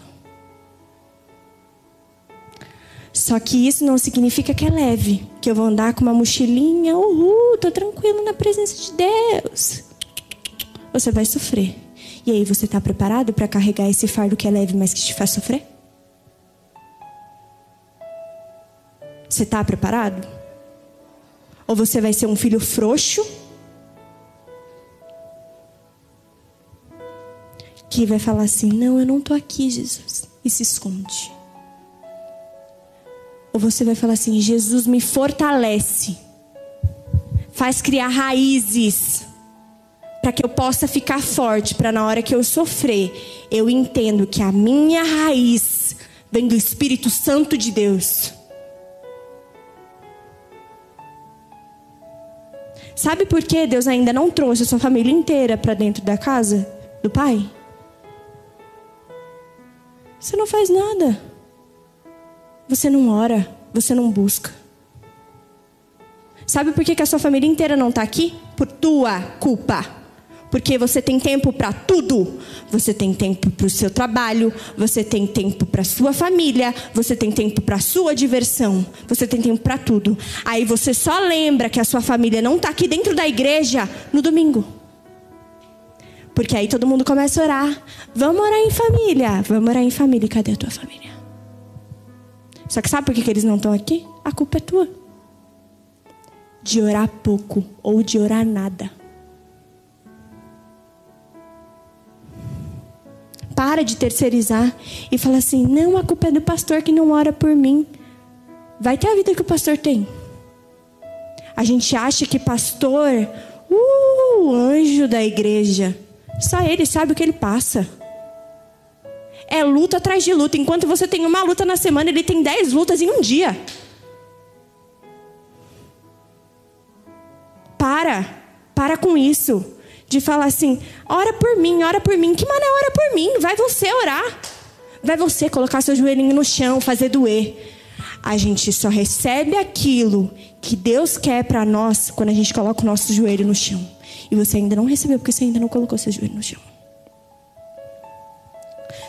Só que isso não significa que é leve, que eu vou andar com uma mochilinha, uhul, tô tranquilo na presença de Deus. Você vai sofrer. E aí você está preparado para carregar esse fardo que é leve, mas que te faz sofrer? Você está preparado? Ou você vai ser um filho frouxo que vai falar assim: Não, eu não estou aqui, Jesus, e se esconde. Ou você vai falar assim: Jesus me fortalece, faz criar raízes, para que eu possa ficar forte, para na hora que eu sofrer, eu entendo que a minha raiz vem do Espírito Santo de Deus. Sabe por que Deus ainda não trouxe a sua família inteira para dentro da casa do Pai? Você não faz nada. Você não ora, você não busca. Sabe por que, que a sua família inteira não está aqui? Por tua culpa. Porque você tem tempo para tudo. Você tem tempo para o seu trabalho, você tem tempo para sua família, você tem tempo para sua diversão, você tem tempo para tudo. Aí você só lembra que a sua família não está aqui dentro da igreja no domingo. Porque aí todo mundo começa a orar. Vamos orar em família. Vamos orar em família. Cadê a tua família? Só que sabe por que eles não estão aqui? A culpa é tua. De orar pouco ou de orar nada. Para de terceirizar e fala assim: não, a culpa é do pastor que não ora por mim. Vai ter a vida que o pastor tem. A gente acha que pastor, uh, o anjo da igreja. Só ele sabe o que ele passa. É luta atrás de luta. Enquanto você tem uma luta na semana, ele tem dez lutas em um dia. Para. Para com isso. De falar assim: ora por mim, ora por mim. Que mané ora por mim? Vai você orar. Vai você colocar seu joelhinho no chão, fazer doer. A gente só recebe aquilo que Deus quer para nós quando a gente coloca o nosso joelho no chão. E você ainda não recebeu porque você ainda não colocou seu joelho no chão.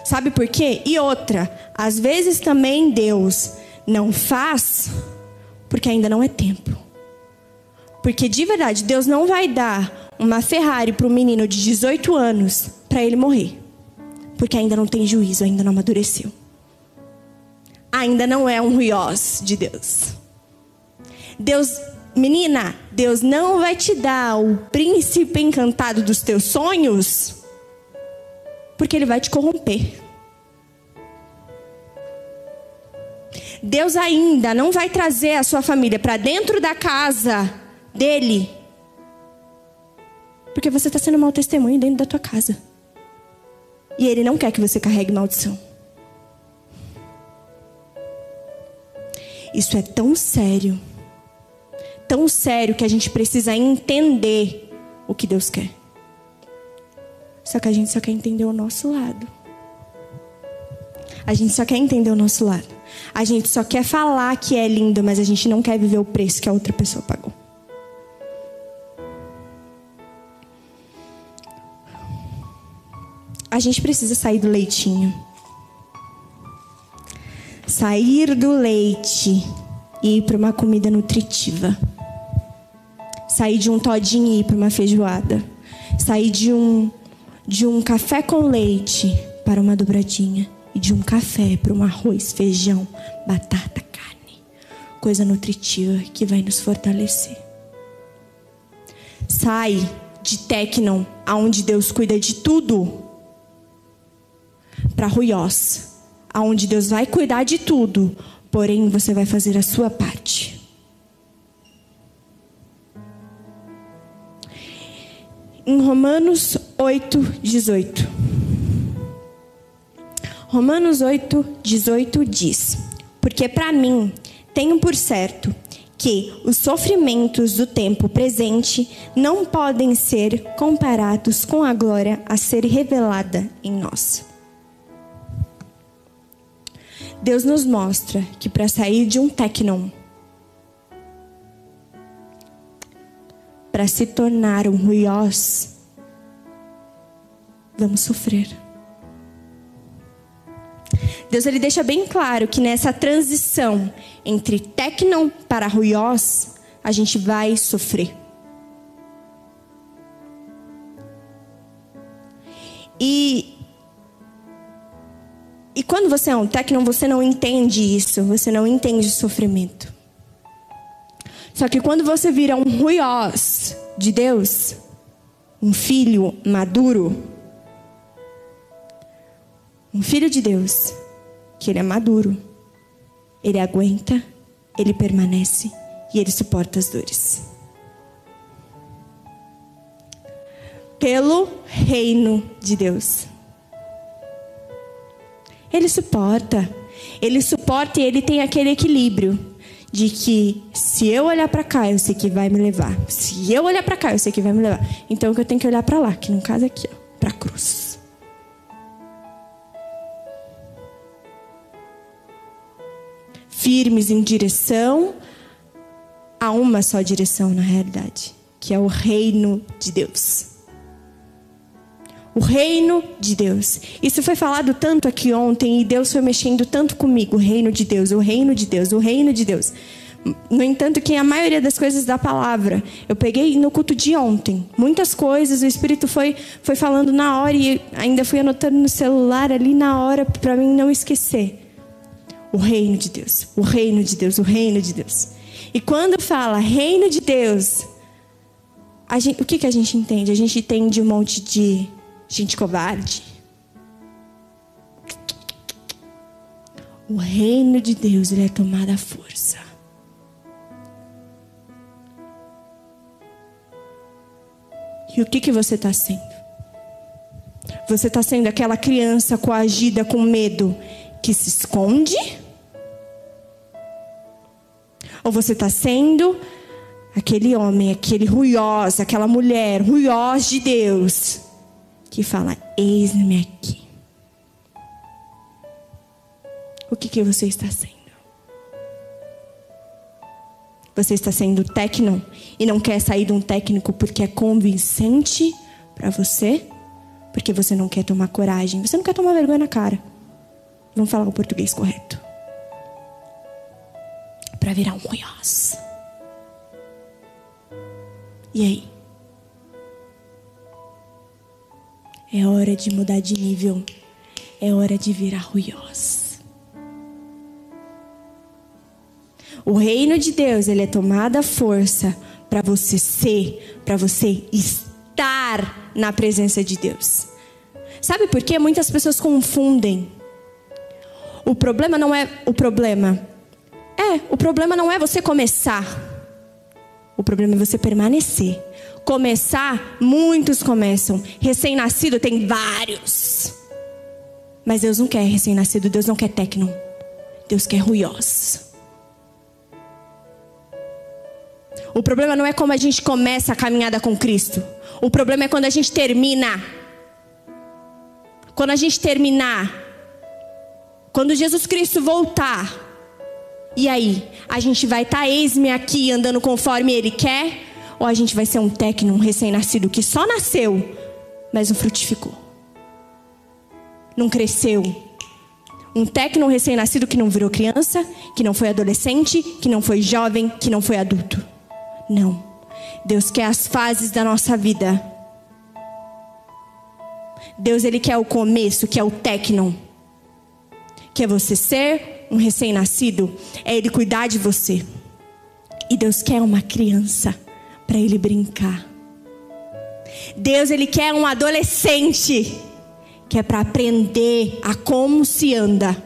Sabe por quê? E outra, às vezes também Deus não faz porque ainda não é tempo. Porque de verdade, Deus não vai dar uma Ferrari para um menino de 18 anos para ele morrer. Porque ainda não tem juízo, ainda não amadureceu. Ainda não é um ruiós de Deus. Deus Menina, Deus não vai te dar o príncipe encantado dos teus sonhos, porque ele vai te corromper. Deus ainda não vai trazer a sua família para dentro da casa dele, porque você está sendo mau testemunho dentro da tua casa. E ele não quer que você carregue maldição. Isso é tão sério tão sério que a gente precisa entender o que Deus quer. Só que a gente só quer entender o nosso lado. A gente só quer entender o nosso lado. A gente só quer falar que é lindo, mas a gente não quer viver o preço que a outra pessoa pagou. A gente precisa sair do leitinho. Sair do leite e ir para uma comida nutritiva. Sair de um todinho e ir para uma feijoada. Sair de um, de um café com leite para uma dobradinha. E de um café para um arroz, feijão, batata, carne. Coisa nutritiva que vai nos fortalecer. Sai de Tecnon, aonde Deus cuida de tudo, para Ruiós, aonde Deus vai cuidar de tudo, porém você vai fazer a sua parte. Em Romanos 8, 18. Romanos 8, 18 diz: Porque para mim tenho por certo que os sofrimentos do tempo presente não podem ser comparados com a glória a ser revelada em nós. Deus nos mostra que para sair de um tecnon, para se tornar um ruiós, vamos sofrer. Deus ele deixa bem claro que nessa transição entre tecnon para ruiós, a gente vai sofrer. E e quando você é um tecnon, você não entende isso, você não entende o sofrimento. Só que quando você vira um ruiós de Deus, um filho maduro, um filho de Deus, que ele é maduro, ele aguenta, ele permanece e ele suporta as dores. Pelo reino de Deus. Ele suporta. Ele suporta e ele tem aquele equilíbrio de que se eu olhar para cá, eu sei que vai me levar. Se eu olhar para cá, eu sei que vai me levar. Então eu tenho que olhar para lá, que no caso aqui, ó, para a cruz. firmes em direção a uma só direção, na realidade, que é o reino de Deus. O reino de Deus. Isso foi falado tanto aqui ontem e Deus foi mexendo tanto comigo. O reino de Deus, o reino de Deus, o reino de Deus. No entanto, que a maioria das coisas da palavra, eu peguei no culto de ontem. Muitas coisas, o Espírito foi, foi falando na hora e ainda fui anotando no celular ali na hora para mim não esquecer. O reino de Deus, o reino de Deus, o reino de Deus. E quando fala reino de Deus, gente, o que, que a gente entende? A gente entende um monte de gente covarde. O reino de Deus ele é tomado à força. E o que, que você está sendo? Você está sendo aquela criança coagida com medo que se esconde? Ou você está sendo aquele homem, aquele ruiós, aquela mulher, ruiós de Deus, que fala: Eis-me aqui. O que, que você está sendo? Você está sendo técnico e não quer sair de um técnico porque é convincente para você? Porque você não quer tomar coragem, você não quer tomar vergonha na cara. Vamos falar o português correto. Para virar um ruiós. E aí? É hora de mudar de nível. É hora de virar ruiós. O reino de Deus, ele é tomada força para você ser, para você estar na presença de Deus. Sabe por quê? Muitas pessoas confundem o problema não é o problema. É, o problema não é você começar. O problema é você permanecer. Começar, muitos começam. Recém-nascido tem vários. Mas Deus não quer recém-nascido, Deus não quer tecno. Deus quer ruiós. O problema não é como a gente começa a caminhada com Cristo. O problema é quando a gente termina. Quando a gente terminar, quando Jesus Cristo voltar, e aí? A gente vai estar, tá, aqui, andando conforme Ele quer? Ou a gente vai ser um técnico, um recém-nascido que só nasceu, mas não frutificou? Não cresceu? Um técnico um recém-nascido que não virou criança, que não foi adolescente, que não foi jovem, que não foi adulto. Não. Deus quer as fases da nossa vida. Deus ele quer o começo, que é o técnico que é você ser um recém-nascido, é Ele cuidar de você. E Deus quer uma criança para Ele brincar. Deus, Ele quer um adolescente que é para aprender a como se anda.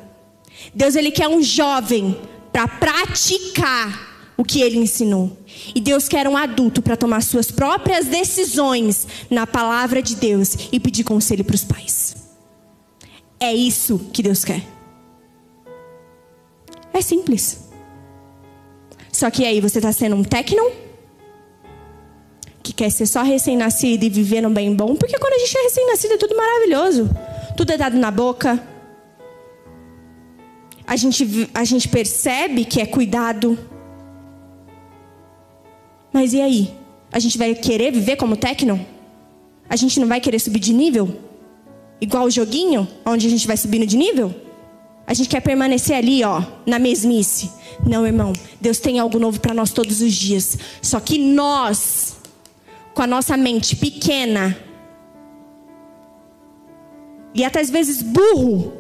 Deus ele quer um jovem para praticar o que ele ensinou. E Deus quer um adulto para tomar suas próprias decisões na palavra de Deus e pedir conselho para os pais. É isso que Deus quer. É simples. Só que aí você está sendo um tecno que quer ser só recém-nascido e viver no bem bom, porque quando a gente é recém-nascido é tudo maravilhoso. Tudo é dado na boca. A gente, a gente percebe que é cuidado. Mas e aí? A gente vai querer viver como tecno? A gente não vai querer subir de nível? Igual o joguinho, onde a gente vai subindo de nível? A gente quer permanecer ali, ó, na mesmice. Não, irmão. Deus tem algo novo para nós todos os dias. Só que nós, com a nossa mente pequena, e até às vezes burro,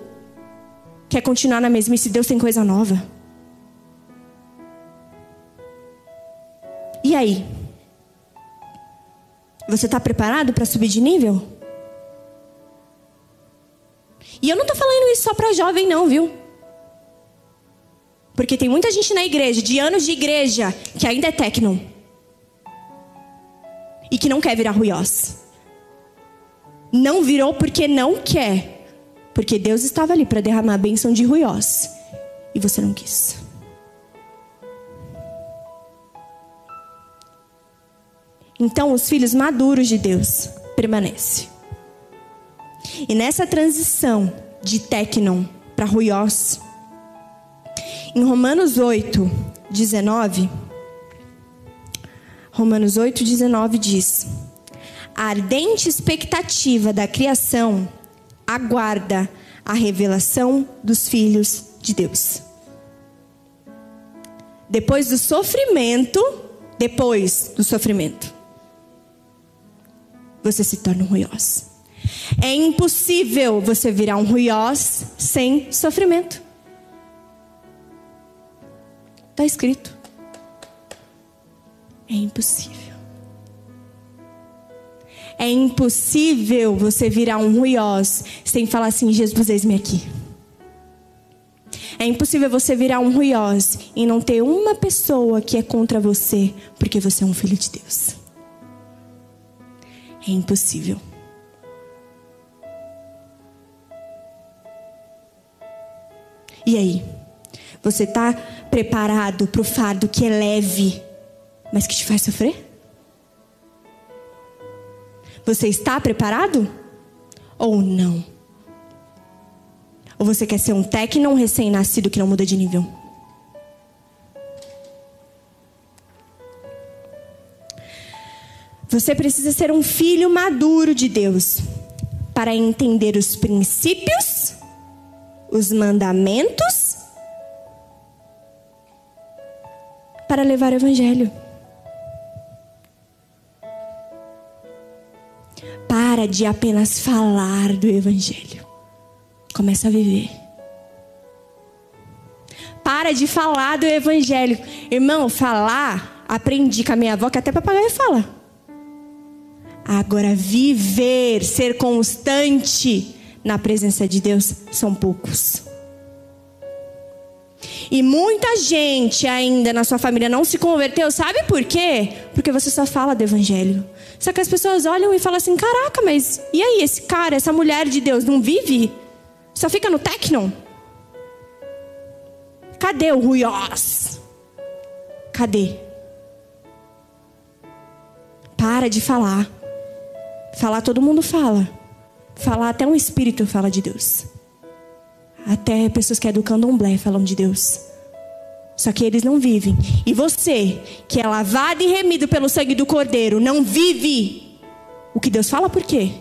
quer continuar na mesmice. Deus tem coisa nova. E aí? Você está preparado para subir de nível? E eu não estou falando isso só para jovem, não, viu? Porque tem muita gente na igreja, de anos de igreja, que ainda é tecno. E que não quer virar ruiós. Não virou porque não quer. Porque Deus estava ali para derramar a bênção de ruiós. E você não quis. Então, os filhos maduros de Deus permanecem. E nessa transição de Tecnon para Ruiós, em Romanos 8, 19, Romanos 8, 19 diz: A ardente expectativa da criação aguarda a revelação dos filhos de Deus. Depois do sofrimento, depois do sofrimento, você se torna um ruiós. É impossível você virar um ruiós sem sofrimento. Está escrito. É impossível. É impossível você virar um ruiós sem falar assim: Jesus, eis-me aqui. É impossível você virar um ruiós e não ter uma pessoa que é contra você, porque você é um filho de Deus. É impossível. E aí? Você está preparado para o fardo que é leve, mas que te faz sofrer? Você está preparado? Ou não? Ou você quer ser um um recém-nascido que não muda de nível? Você precisa ser um filho maduro de Deus para entender os princípios os mandamentos para levar o evangelho. Para de apenas falar do evangelho. Começa a viver. Para de falar do evangelho. Irmão, falar, aprendi com a minha avó que até papagaio fala. Agora, viver, ser constante, na presença de Deus são poucos. E muita gente ainda na sua família não se converteu, sabe por quê? Porque você só fala do evangelho. Só que as pessoas olham e falam assim: caraca, mas e aí, esse cara, essa mulher de Deus não vive? Só fica no tecno? Cadê o ruiós? Cadê? Para de falar. Falar todo mundo fala falar, até um espírito fala de Deus. Até pessoas que é do candomblé falam de Deus. Só que eles não vivem. E você, que é lavado e remido pelo sangue do Cordeiro, não vive o que Deus fala, por quê?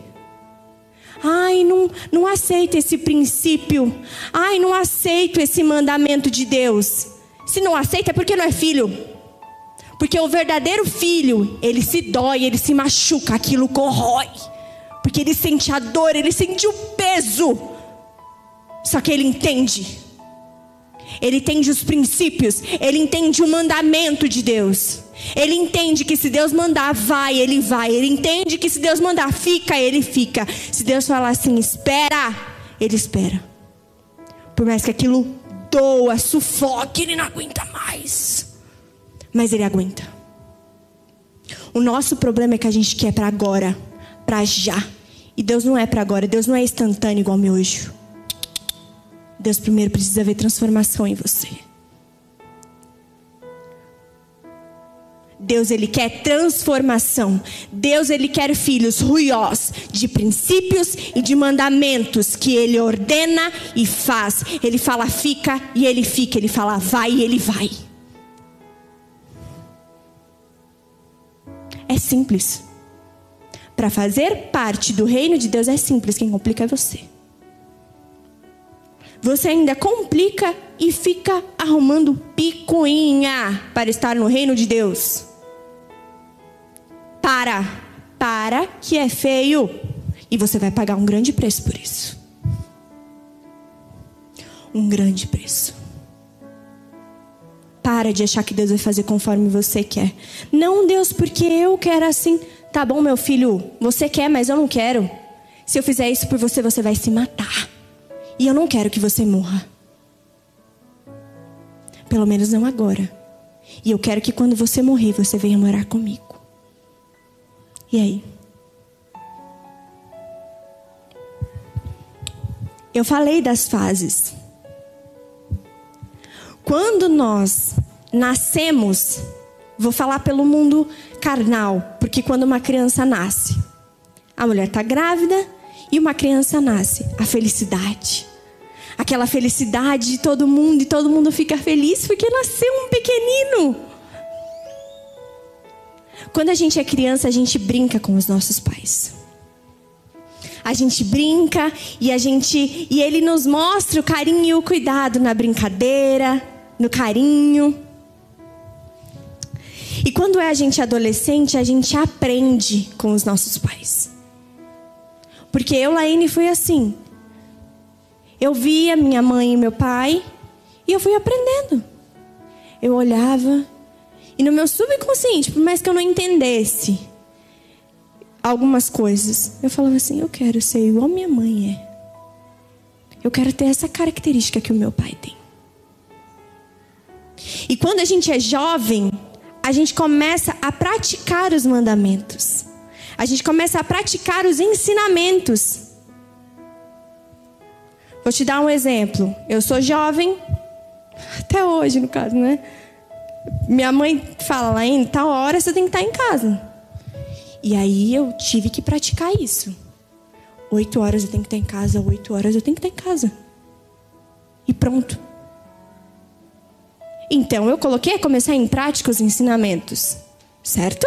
Ai, não, não aceito esse princípio. Ai, não aceito esse mandamento de Deus. Se não aceita é porque não é filho. Porque o verdadeiro filho, ele se dói, ele se machuca, aquilo corrói. Porque ele sente a dor, ele sente o peso. Só que ele entende. Ele entende os princípios, ele entende o mandamento de Deus. Ele entende que se Deus mandar, vai, ele vai. Ele entende que se Deus mandar, fica, ele fica. Se Deus falar assim, espera, ele espera. Por mais que aquilo doa, sufoque, ele não aguenta mais. Mas ele aguenta. O nosso problema é que a gente quer para agora, para já. E Deus não é para agora, Deus não é instantâneo igual miojo. Deus primeiro precisa ver transformação em você. Deus ele quer transformação. Deus ele quer filhos ruiós de princípios e de mandamentos que ele ordena e faz. Ele fala fica e ele fica, ele fala vai e ele vai. É simples. Para fazer parte do reino de Deus é simples, quem complica é você. Você ainda complica e fica arrumando picuinha para estar no reino de Deus. Para, para que é feio. E você vai pagar um grande preço por isso. Um grande preço. Para de achar que Deus vai fazer conforme você quer. Não, Deus, porque eu quero assim. Tá bom, meu filho, você quer, mas eu não quero. Se eu fizer isso por você, você vai se matar. E eu não quero que você morra. Pelo menos não agora. E eu quero que quando você morrer, você venha morar comigo. E aí? Eu falei das fases. Quando nós nascemos, vou falar pelo mundo carnal, porque quando uma criança nasce, a mulher está grávida e uma criança nasce, a felicidade. Aquela felicidade de todo mundo e todo mundo fica feliz porque nasceu um pequenino. Quando a gente é criança, a gente brinca com os nossos pais. A gente brinca e a gente e ele nos mostra o carinho e o cuidado na brincadeira, no carinho. E quando é a gente adolescente, a gente aprende com os nossos pais. Porque eu, Laine, fui assim. Eu via minha mãe e meu pai e eu fui aprendendo. Eu olhava e no meu subconsciente, por mais que eu não entendesse algumas coisas, eu falava assim: eu quero ser igual minha mãe é. Eu quero ter essa característica que o meu pai tem. E quando a gente é jovem, a gente começa a praticar os mandamentos. A gente começa a praticar os ensinamentos. Vou te dar um exemplo. Eu sou jovem, até hoje, no caso, né? Minha mãe fala lá em tal hora você tem que estar em casa. E aí eu tive que praticar isso. Oito horas eu tenho que estar em casa, oito horas eu tenho que estar em casa. E pronto. Então eu coloquei a começar em prática os ensinamentos. Certo?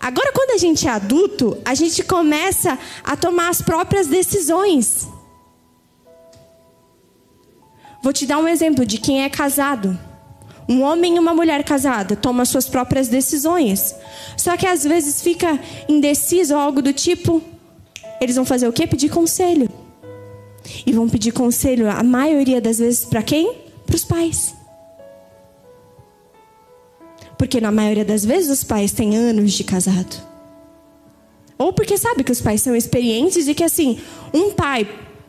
Agora, quando a gente é adulto, a gente começa a tomar as próprias decisões. Vou te dar um exemplo de quem é casado. Um homem e uma mulher casada tomam suas próprias decisões. Só que às vezes fica indeciso ou algo do tipo. Eles vão fazer o quê? Pedir conselho. E vão pedir conselho, a maioria das vezes, para quem? Para os pais. Porque na maioria das vezes os pais têm anos de casado. Ou porque sabe que os pais são experientes e que assim, um pai,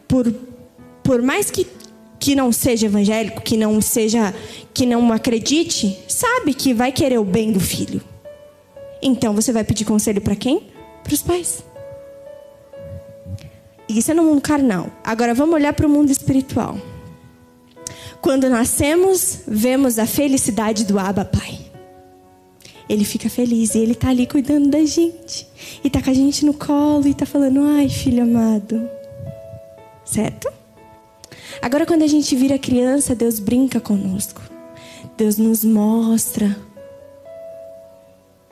por, por mais que que não seja evangélico, que não seja, que não acredite, sabe que vai querer o bem do filho. Então você vai pedir conselho para quem? Para os pais. Isso é no mundo carnal. Agora vamos olhar para o mundo espiritual. Quando nascemos, vemos a felicidade do Abba Pai. Ele fica feliz e ele está ali cuidando da gente. E está com a gente no colo e está falando: "Ai, filho amado". Certo? Agora, quando a gente vira criança, Deus brinca conosco. Deus nos mostra.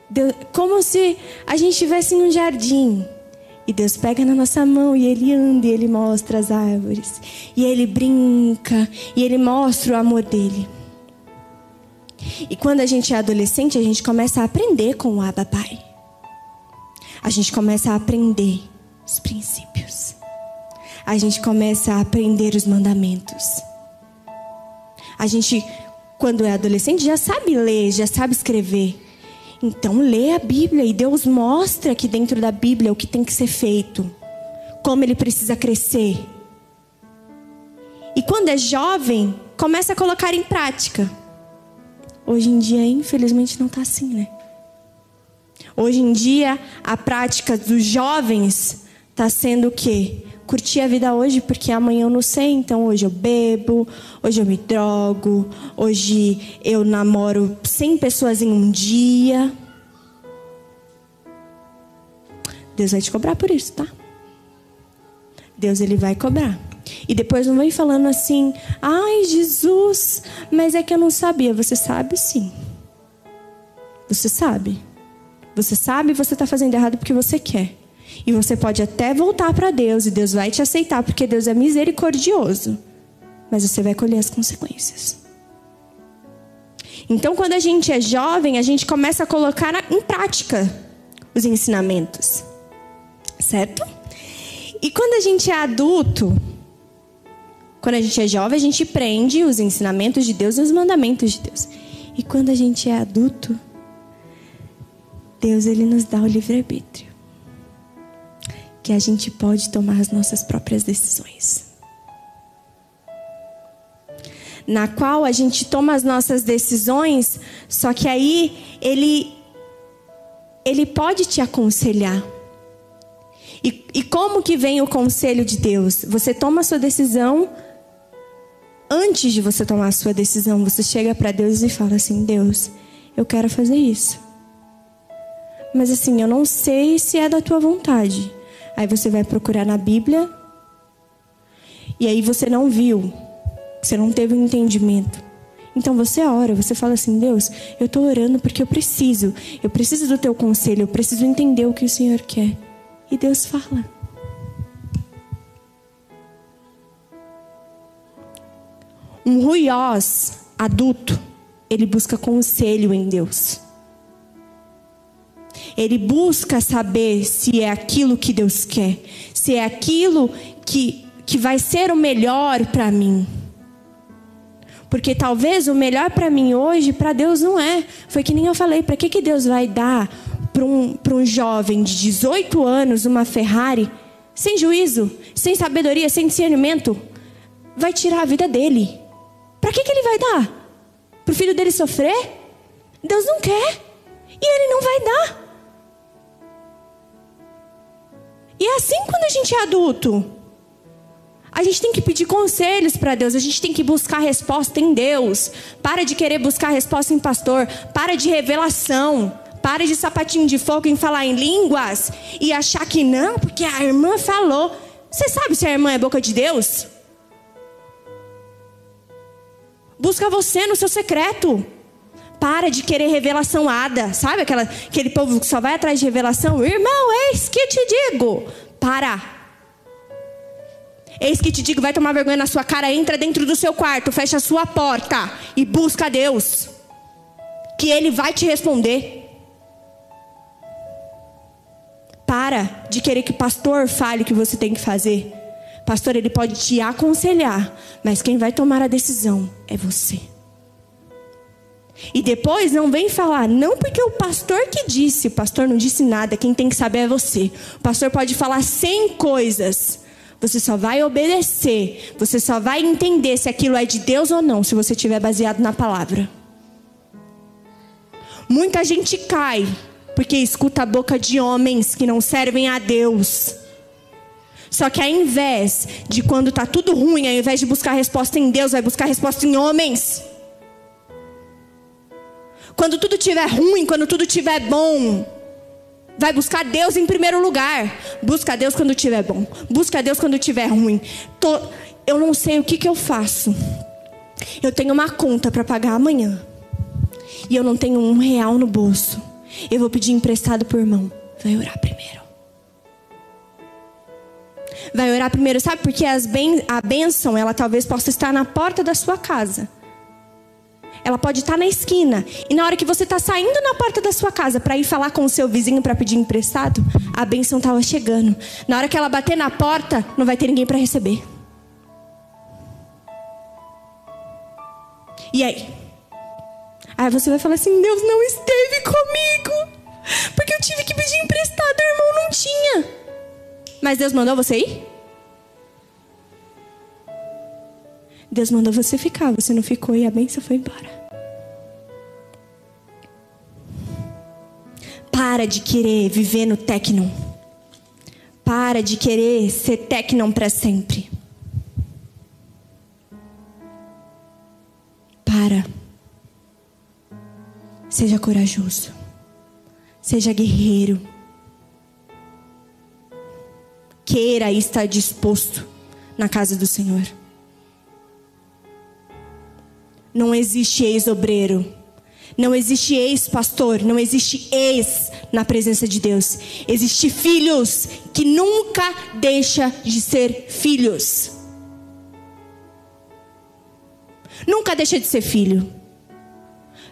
Deus, como se a gente estivesse em um jardim. E Deus pega na nossa mão e Ele anda e Ele mostra as árvores. E Ele brinca e Ele mostra o amor dele. E quando a gente é adolescente, a gente começa a aprender com o Abba Pai. A gente começa a aprender os princípios a gente começa a aprender os mandamentos. A gente, quando é adolescente, já sabe ler, já sabe escrever. Então, lê a Bíblia e Deus mostra aqui dentro da Bíblia o que tem que ser feito, como ele precisa crescer. E quando é jovem, começa a colocar em prática. Hoje em dia, infelizmente, não está assim, né? Hoje em dia, a prática dos jovens está sendo o quê? Curtir a vida hoje, porque amanhã eu não sei, então hoje eu bebo, hoje eu me drogo, hoje eu namoro 100 pessoas em um dia. Deus vai te cobrar por isso, tá? Deus ele vai cobrar. E depois não vem falando assim, ai Jesus, mas é que eu não sabia. Você sabe sim. Você sabe. Você sabe você está fazendo errado porque você quer. E você pode até voltar para Deus e Deus vai te aceitar porque Deus é misericordioso. Mas você vai colher as consequências. Então, quando a gente é jovem, a gente começa a colocar em prática os ensinamentos. Certo? E quando a gente é adulto, quando a gente é jovem, a gente prende os ensinamentos de Deus e os mandamentos de Deus. E quando a gente é adulto, Deus ele nos dá o livre-arbítrio. Que a gente pode tomar as nossas próprias decisões. Na qual a gente toma as nossas decisões, só que aí ele ele pode te aconselhar. E, e como que vem o conselho de Deus? Você toma a sua decisão, antes de você tomar a sua decisão, você chega para Deus e fala assim: Deus, eu quero fazer isso. Mas assim, eu não sei se é da tua vontade. Aí você vai procurar na Bíblia. E aí você não viu. Você não teve um entendimento. Então você ora, você fala assim: Deus, eu estou orando porque eu preciso. Eu preciso do teu conselho. Eu preciso entender o que o Senhor quer. E Deus fala. Um ruiós adulto, ele busca conselho em Deus. Ele busca saber se é aquilo que Deus quer, se é aquilo que, que vai ser o melhor para mim. Porque talvez o melhor para mim hoje, para Deus não é. Foi que nem eu falei, para que, que Deus vai dar para um, um jovem de 18 anos uma Ferrari, sem juízo, sem sabedoria, sem discernimento? Vai tirar a vida dele. Para que, que ele vai dar? Para o filho dele sofrer? Deus não quer. E ele não vai dar. E é assim quando a gente é adulto. A gente tem que pedir conselhos para Deus, a gente tem que buscar resposta em Deus. Para de querer buscar resposta em pastor, para de revelação, para de sapatinho de fogo em falar em línguas e achar que não, porque a irmã falou. Você sabe se a irmã é boca de Deus? Busca você no seu secreto. Para de querer revelação ada. Sabe aquela, aquele povo que só vai atrás de revelação? Irmão, eis que te digo. Para. Eis que te digo, vai tomar vergonha na sua cara, entra dentro do seu quarto, fecha a sua porta e busca Deus. Que Ele vai te responder. Para de querer que o pastor fale o que você tem que fazer. Pastor, ele pode te aconselhar, mas quem vai tomar a decisão é você. E depois não vem falar, não porque o pastor que disse, o pastor não disse nada, quem tem que saber é você. O pastor pode falar cem coisas. Você só vai obedecer, você só vai entender se aquilo é de Deus ou não, se você estiver baseado na palavra. Muita gente cai porque escuta a boca de homens que não servem a Deus. Só que ao invés de quando está tudo ruim, ao invés de buscar resposta em Deus, vai buscar resposta em homens. Quando tudo estiver ruim, quando tudo estiver bom, vai buscar Deus em primeiro lugar. Busca Deus quando estiver bom. Busca Deus quando estiver ruim. Tô, eu não sei o que, que eu faço. Eu tenho uma conta para pagar amanhã. E eu não tenho um real no bolso. Eu vou pedir emprestado por irmão. Vai orar primeiro. Vai orar primeiro, sabe? Porque as ben, a bênção, ela talvez possa estar na porta da sua casa. Ela pode estar na esquina. E na hora que você está saindo na porta da sua casa para ir falar com o seu vizinho para pedir emprestado, a bênção estava chegando. Na hora que ela bater na porta, não vai ter ninguém para receber. E aí? Aí você vai falar assim: Deus não esteve comigo. Porque eu tive que pedir emprestado, o irmão não tinha. Mas Deus mandou você ir? Deus mandou você ficar, você não ficou e a benção foi embora. Para de querer viver no tecnon. Para de querer ser tecnon para sempre. Para. Seja corajoso. Seja guerreiro. Queira estar disposto na casa do Senhor. Não existe ex-obreiro. Não existe ex-pastor. Não existe ex na presença de Deus. Existe filhos que nunca deixa de ser filhos. Nunca deixa de ser filho.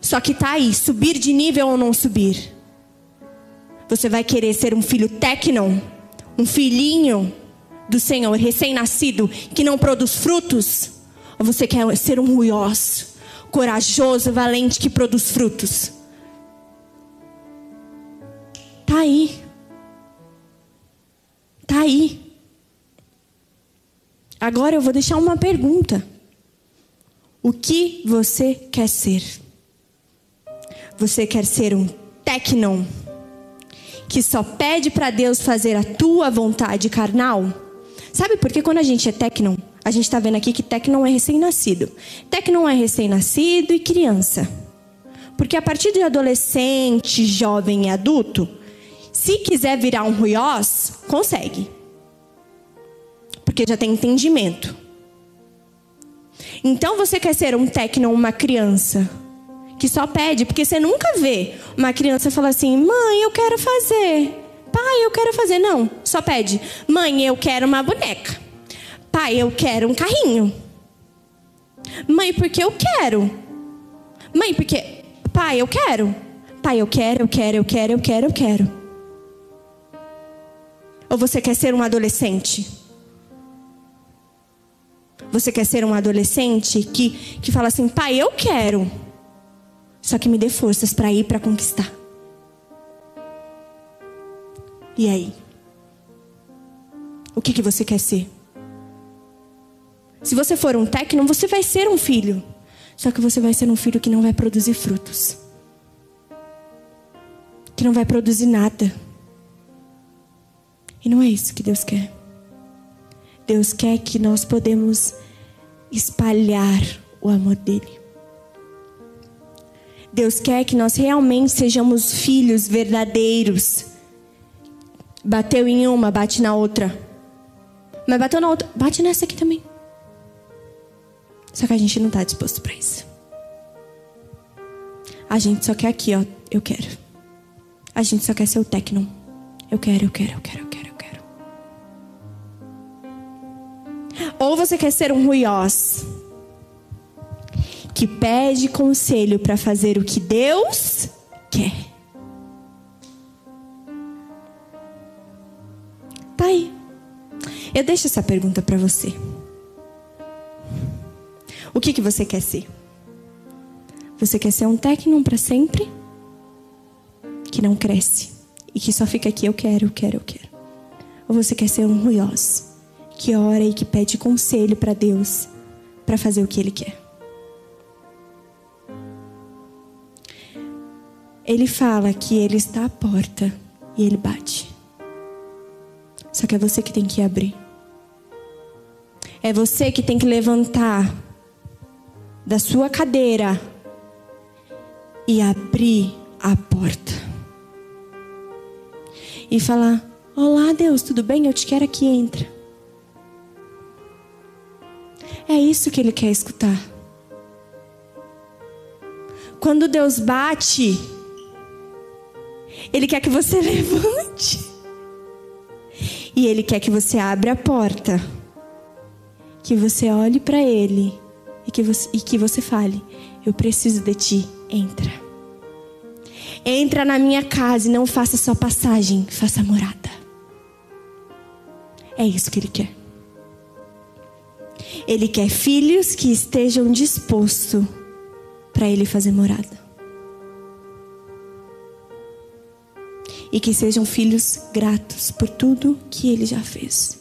Só que tá aí, subir de nível ou não subir. Você vai querer ser um filho tecnon, um filhinho do Senhor, recém-nascido, que não produz frutos? Ou você quer ser um ruiós, corajoso, valente, que produz frutos? Tá aí. Tá aí. Agora eu vou deixar uma pergunta. O que você quer ser? Você quer ser um tecnon que só pede para Deus fazer a tua vontade carnal? Sabe por que quando a gente é tecnon, a gente está vendo aqui que tecnon é recém-nascido. Tecnon é recém-nascido e criança. Porque a partir de adolescente, jovem e adulto, se quiser virar um ruiós, consegue. Porque já tem entendimento. Então você quer ser um tecno, uma criança que só pede, porque você nunca vê uma criança falar assim: "Mãe, eu quero fazer". "Pai, eu quero fazer". Não, só pede: "Mãe, eu quero uma boneca". "Pai, eu quero um carrinho". "Mãe, porque eu quero". "Mãe, porque pai, eu quero". "Pai, eu quero, eu quero, eu quero, eu quero, eu quero". Ou você quer ser um adolescente? Você quer ser um adolescente que, que fala assim: pai, eu quero. Só que me dê forças para ir para conquistar. E aí? O que, que você quer ser? Se você for um técnico, você vai ser um filho. Só que você vai ser um filho que não vai produzir frutos. Que não vai produzir nada. E não é isso que Deus quer. Deus quer que nós podemos espalhar o amor dele. Deus quer que nós realmente sejamos filhos verdadeiros. Bateu em uma, bate na outra. Mas bateu na outra, bate nessa aqui também. Só que a gente não está disposto para isso. A gente só quer aqui, ó. Eu quero. A gente só quer ser o tecno. Eu quero, eu quero, eu quero, eu quero. Ou você quer ser um ruiós que pede conselho para fazer o que Deus quer. Tá aí. Eu deixo essa pergunta para você. O que, que você quer ser? Você quer ser um técnico para sempre? Que não cresce e que só fica aqui, eu quero, eu quero, eu quero. Ou você quer ser um ruiós? que ora e que pede conselho para Deus para fazer o que Ele quer. Ele fala que Ele está à porta e Ele bate. Só que é você que tem que abrir. É você que tem que levantar da sua cadeira e abrir a porta. E falar: Olá, Deus, tudo bem? Eu te quero aqui, entra. É isso que ele quer escutar. Quando Deus bate, Ele quer que você levante. E Ele quer que você abra a porta. Que você olhe para Ele e que, você, e que você fale: Eu preciso de ti, entra. Entra na minha casa e não faça só passagem, faça morada. É isso que Ele quer. Ele quer filhos que estejam dispostos para Ele fazer morada. E que sejam filhos gratos por tudo que Ele já fez.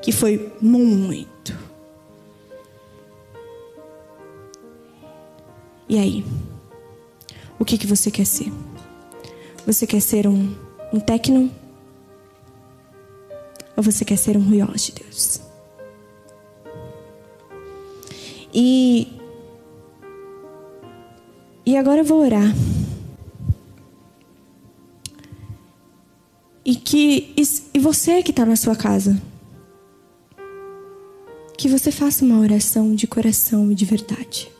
Que foi muito. E aí? O que, que você quer ser? Você quer ser um, um tecno? Ou você quer ser um ruiós de Deus? E, e agora eu vou orar. E que e você que está na sua casa, que você faça uma oração de coração e de verdade.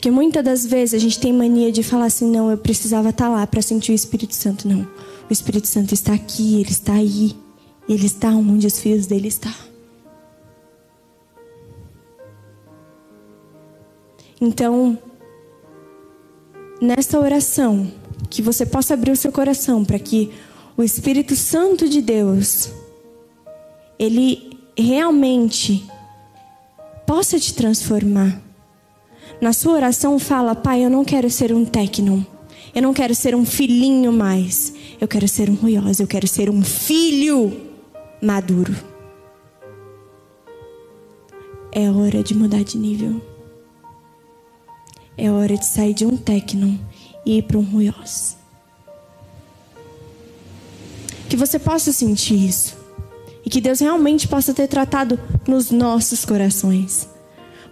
Porque muitas das vezes a gente tem mania de falar assim: não, eu precisava estar tá lá para sentir o Espírito Santo. Não. O Espírito Santo está aqui, ele está aí. Ele está onde os filhos dele estão. Então, nesta oração, que você possa abrir o seu coração para que o Espírito Santo de Deus ele realmente possa te transformar. Na sua oração fala: "Pai, eu não quero ser um tecnon. Eu não quero ser um filhinho mais. Eu quero ser um ruioso, eu quero ser um filho maduro." É hora de mudar de nível. É hora de sair de um tecnon e ir para um ruiós. Que você possa sentir isso. E que Deus realmente possa ter tratado nos nossos corações.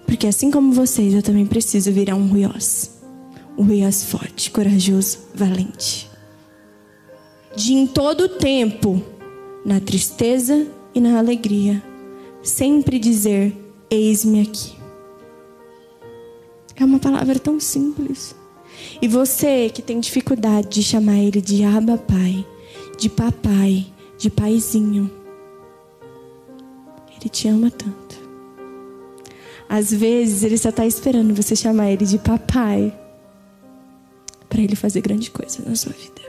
Porque assim como vocês, eu também preciso virar um ruiós. Um ruiós forte, corajoso, valente. De em todo tempo, na tristeza e na alegria, sempre dizer: Eis-me aqui. É uma palavra tão simples. E você que tem dificuldade de chamar ele de Abba Pai, de papai, de paizinho, ele te ama tanto. Às vezes ele só está esperando você chamar ele de papai para ele fazer grande coisa na sua vida.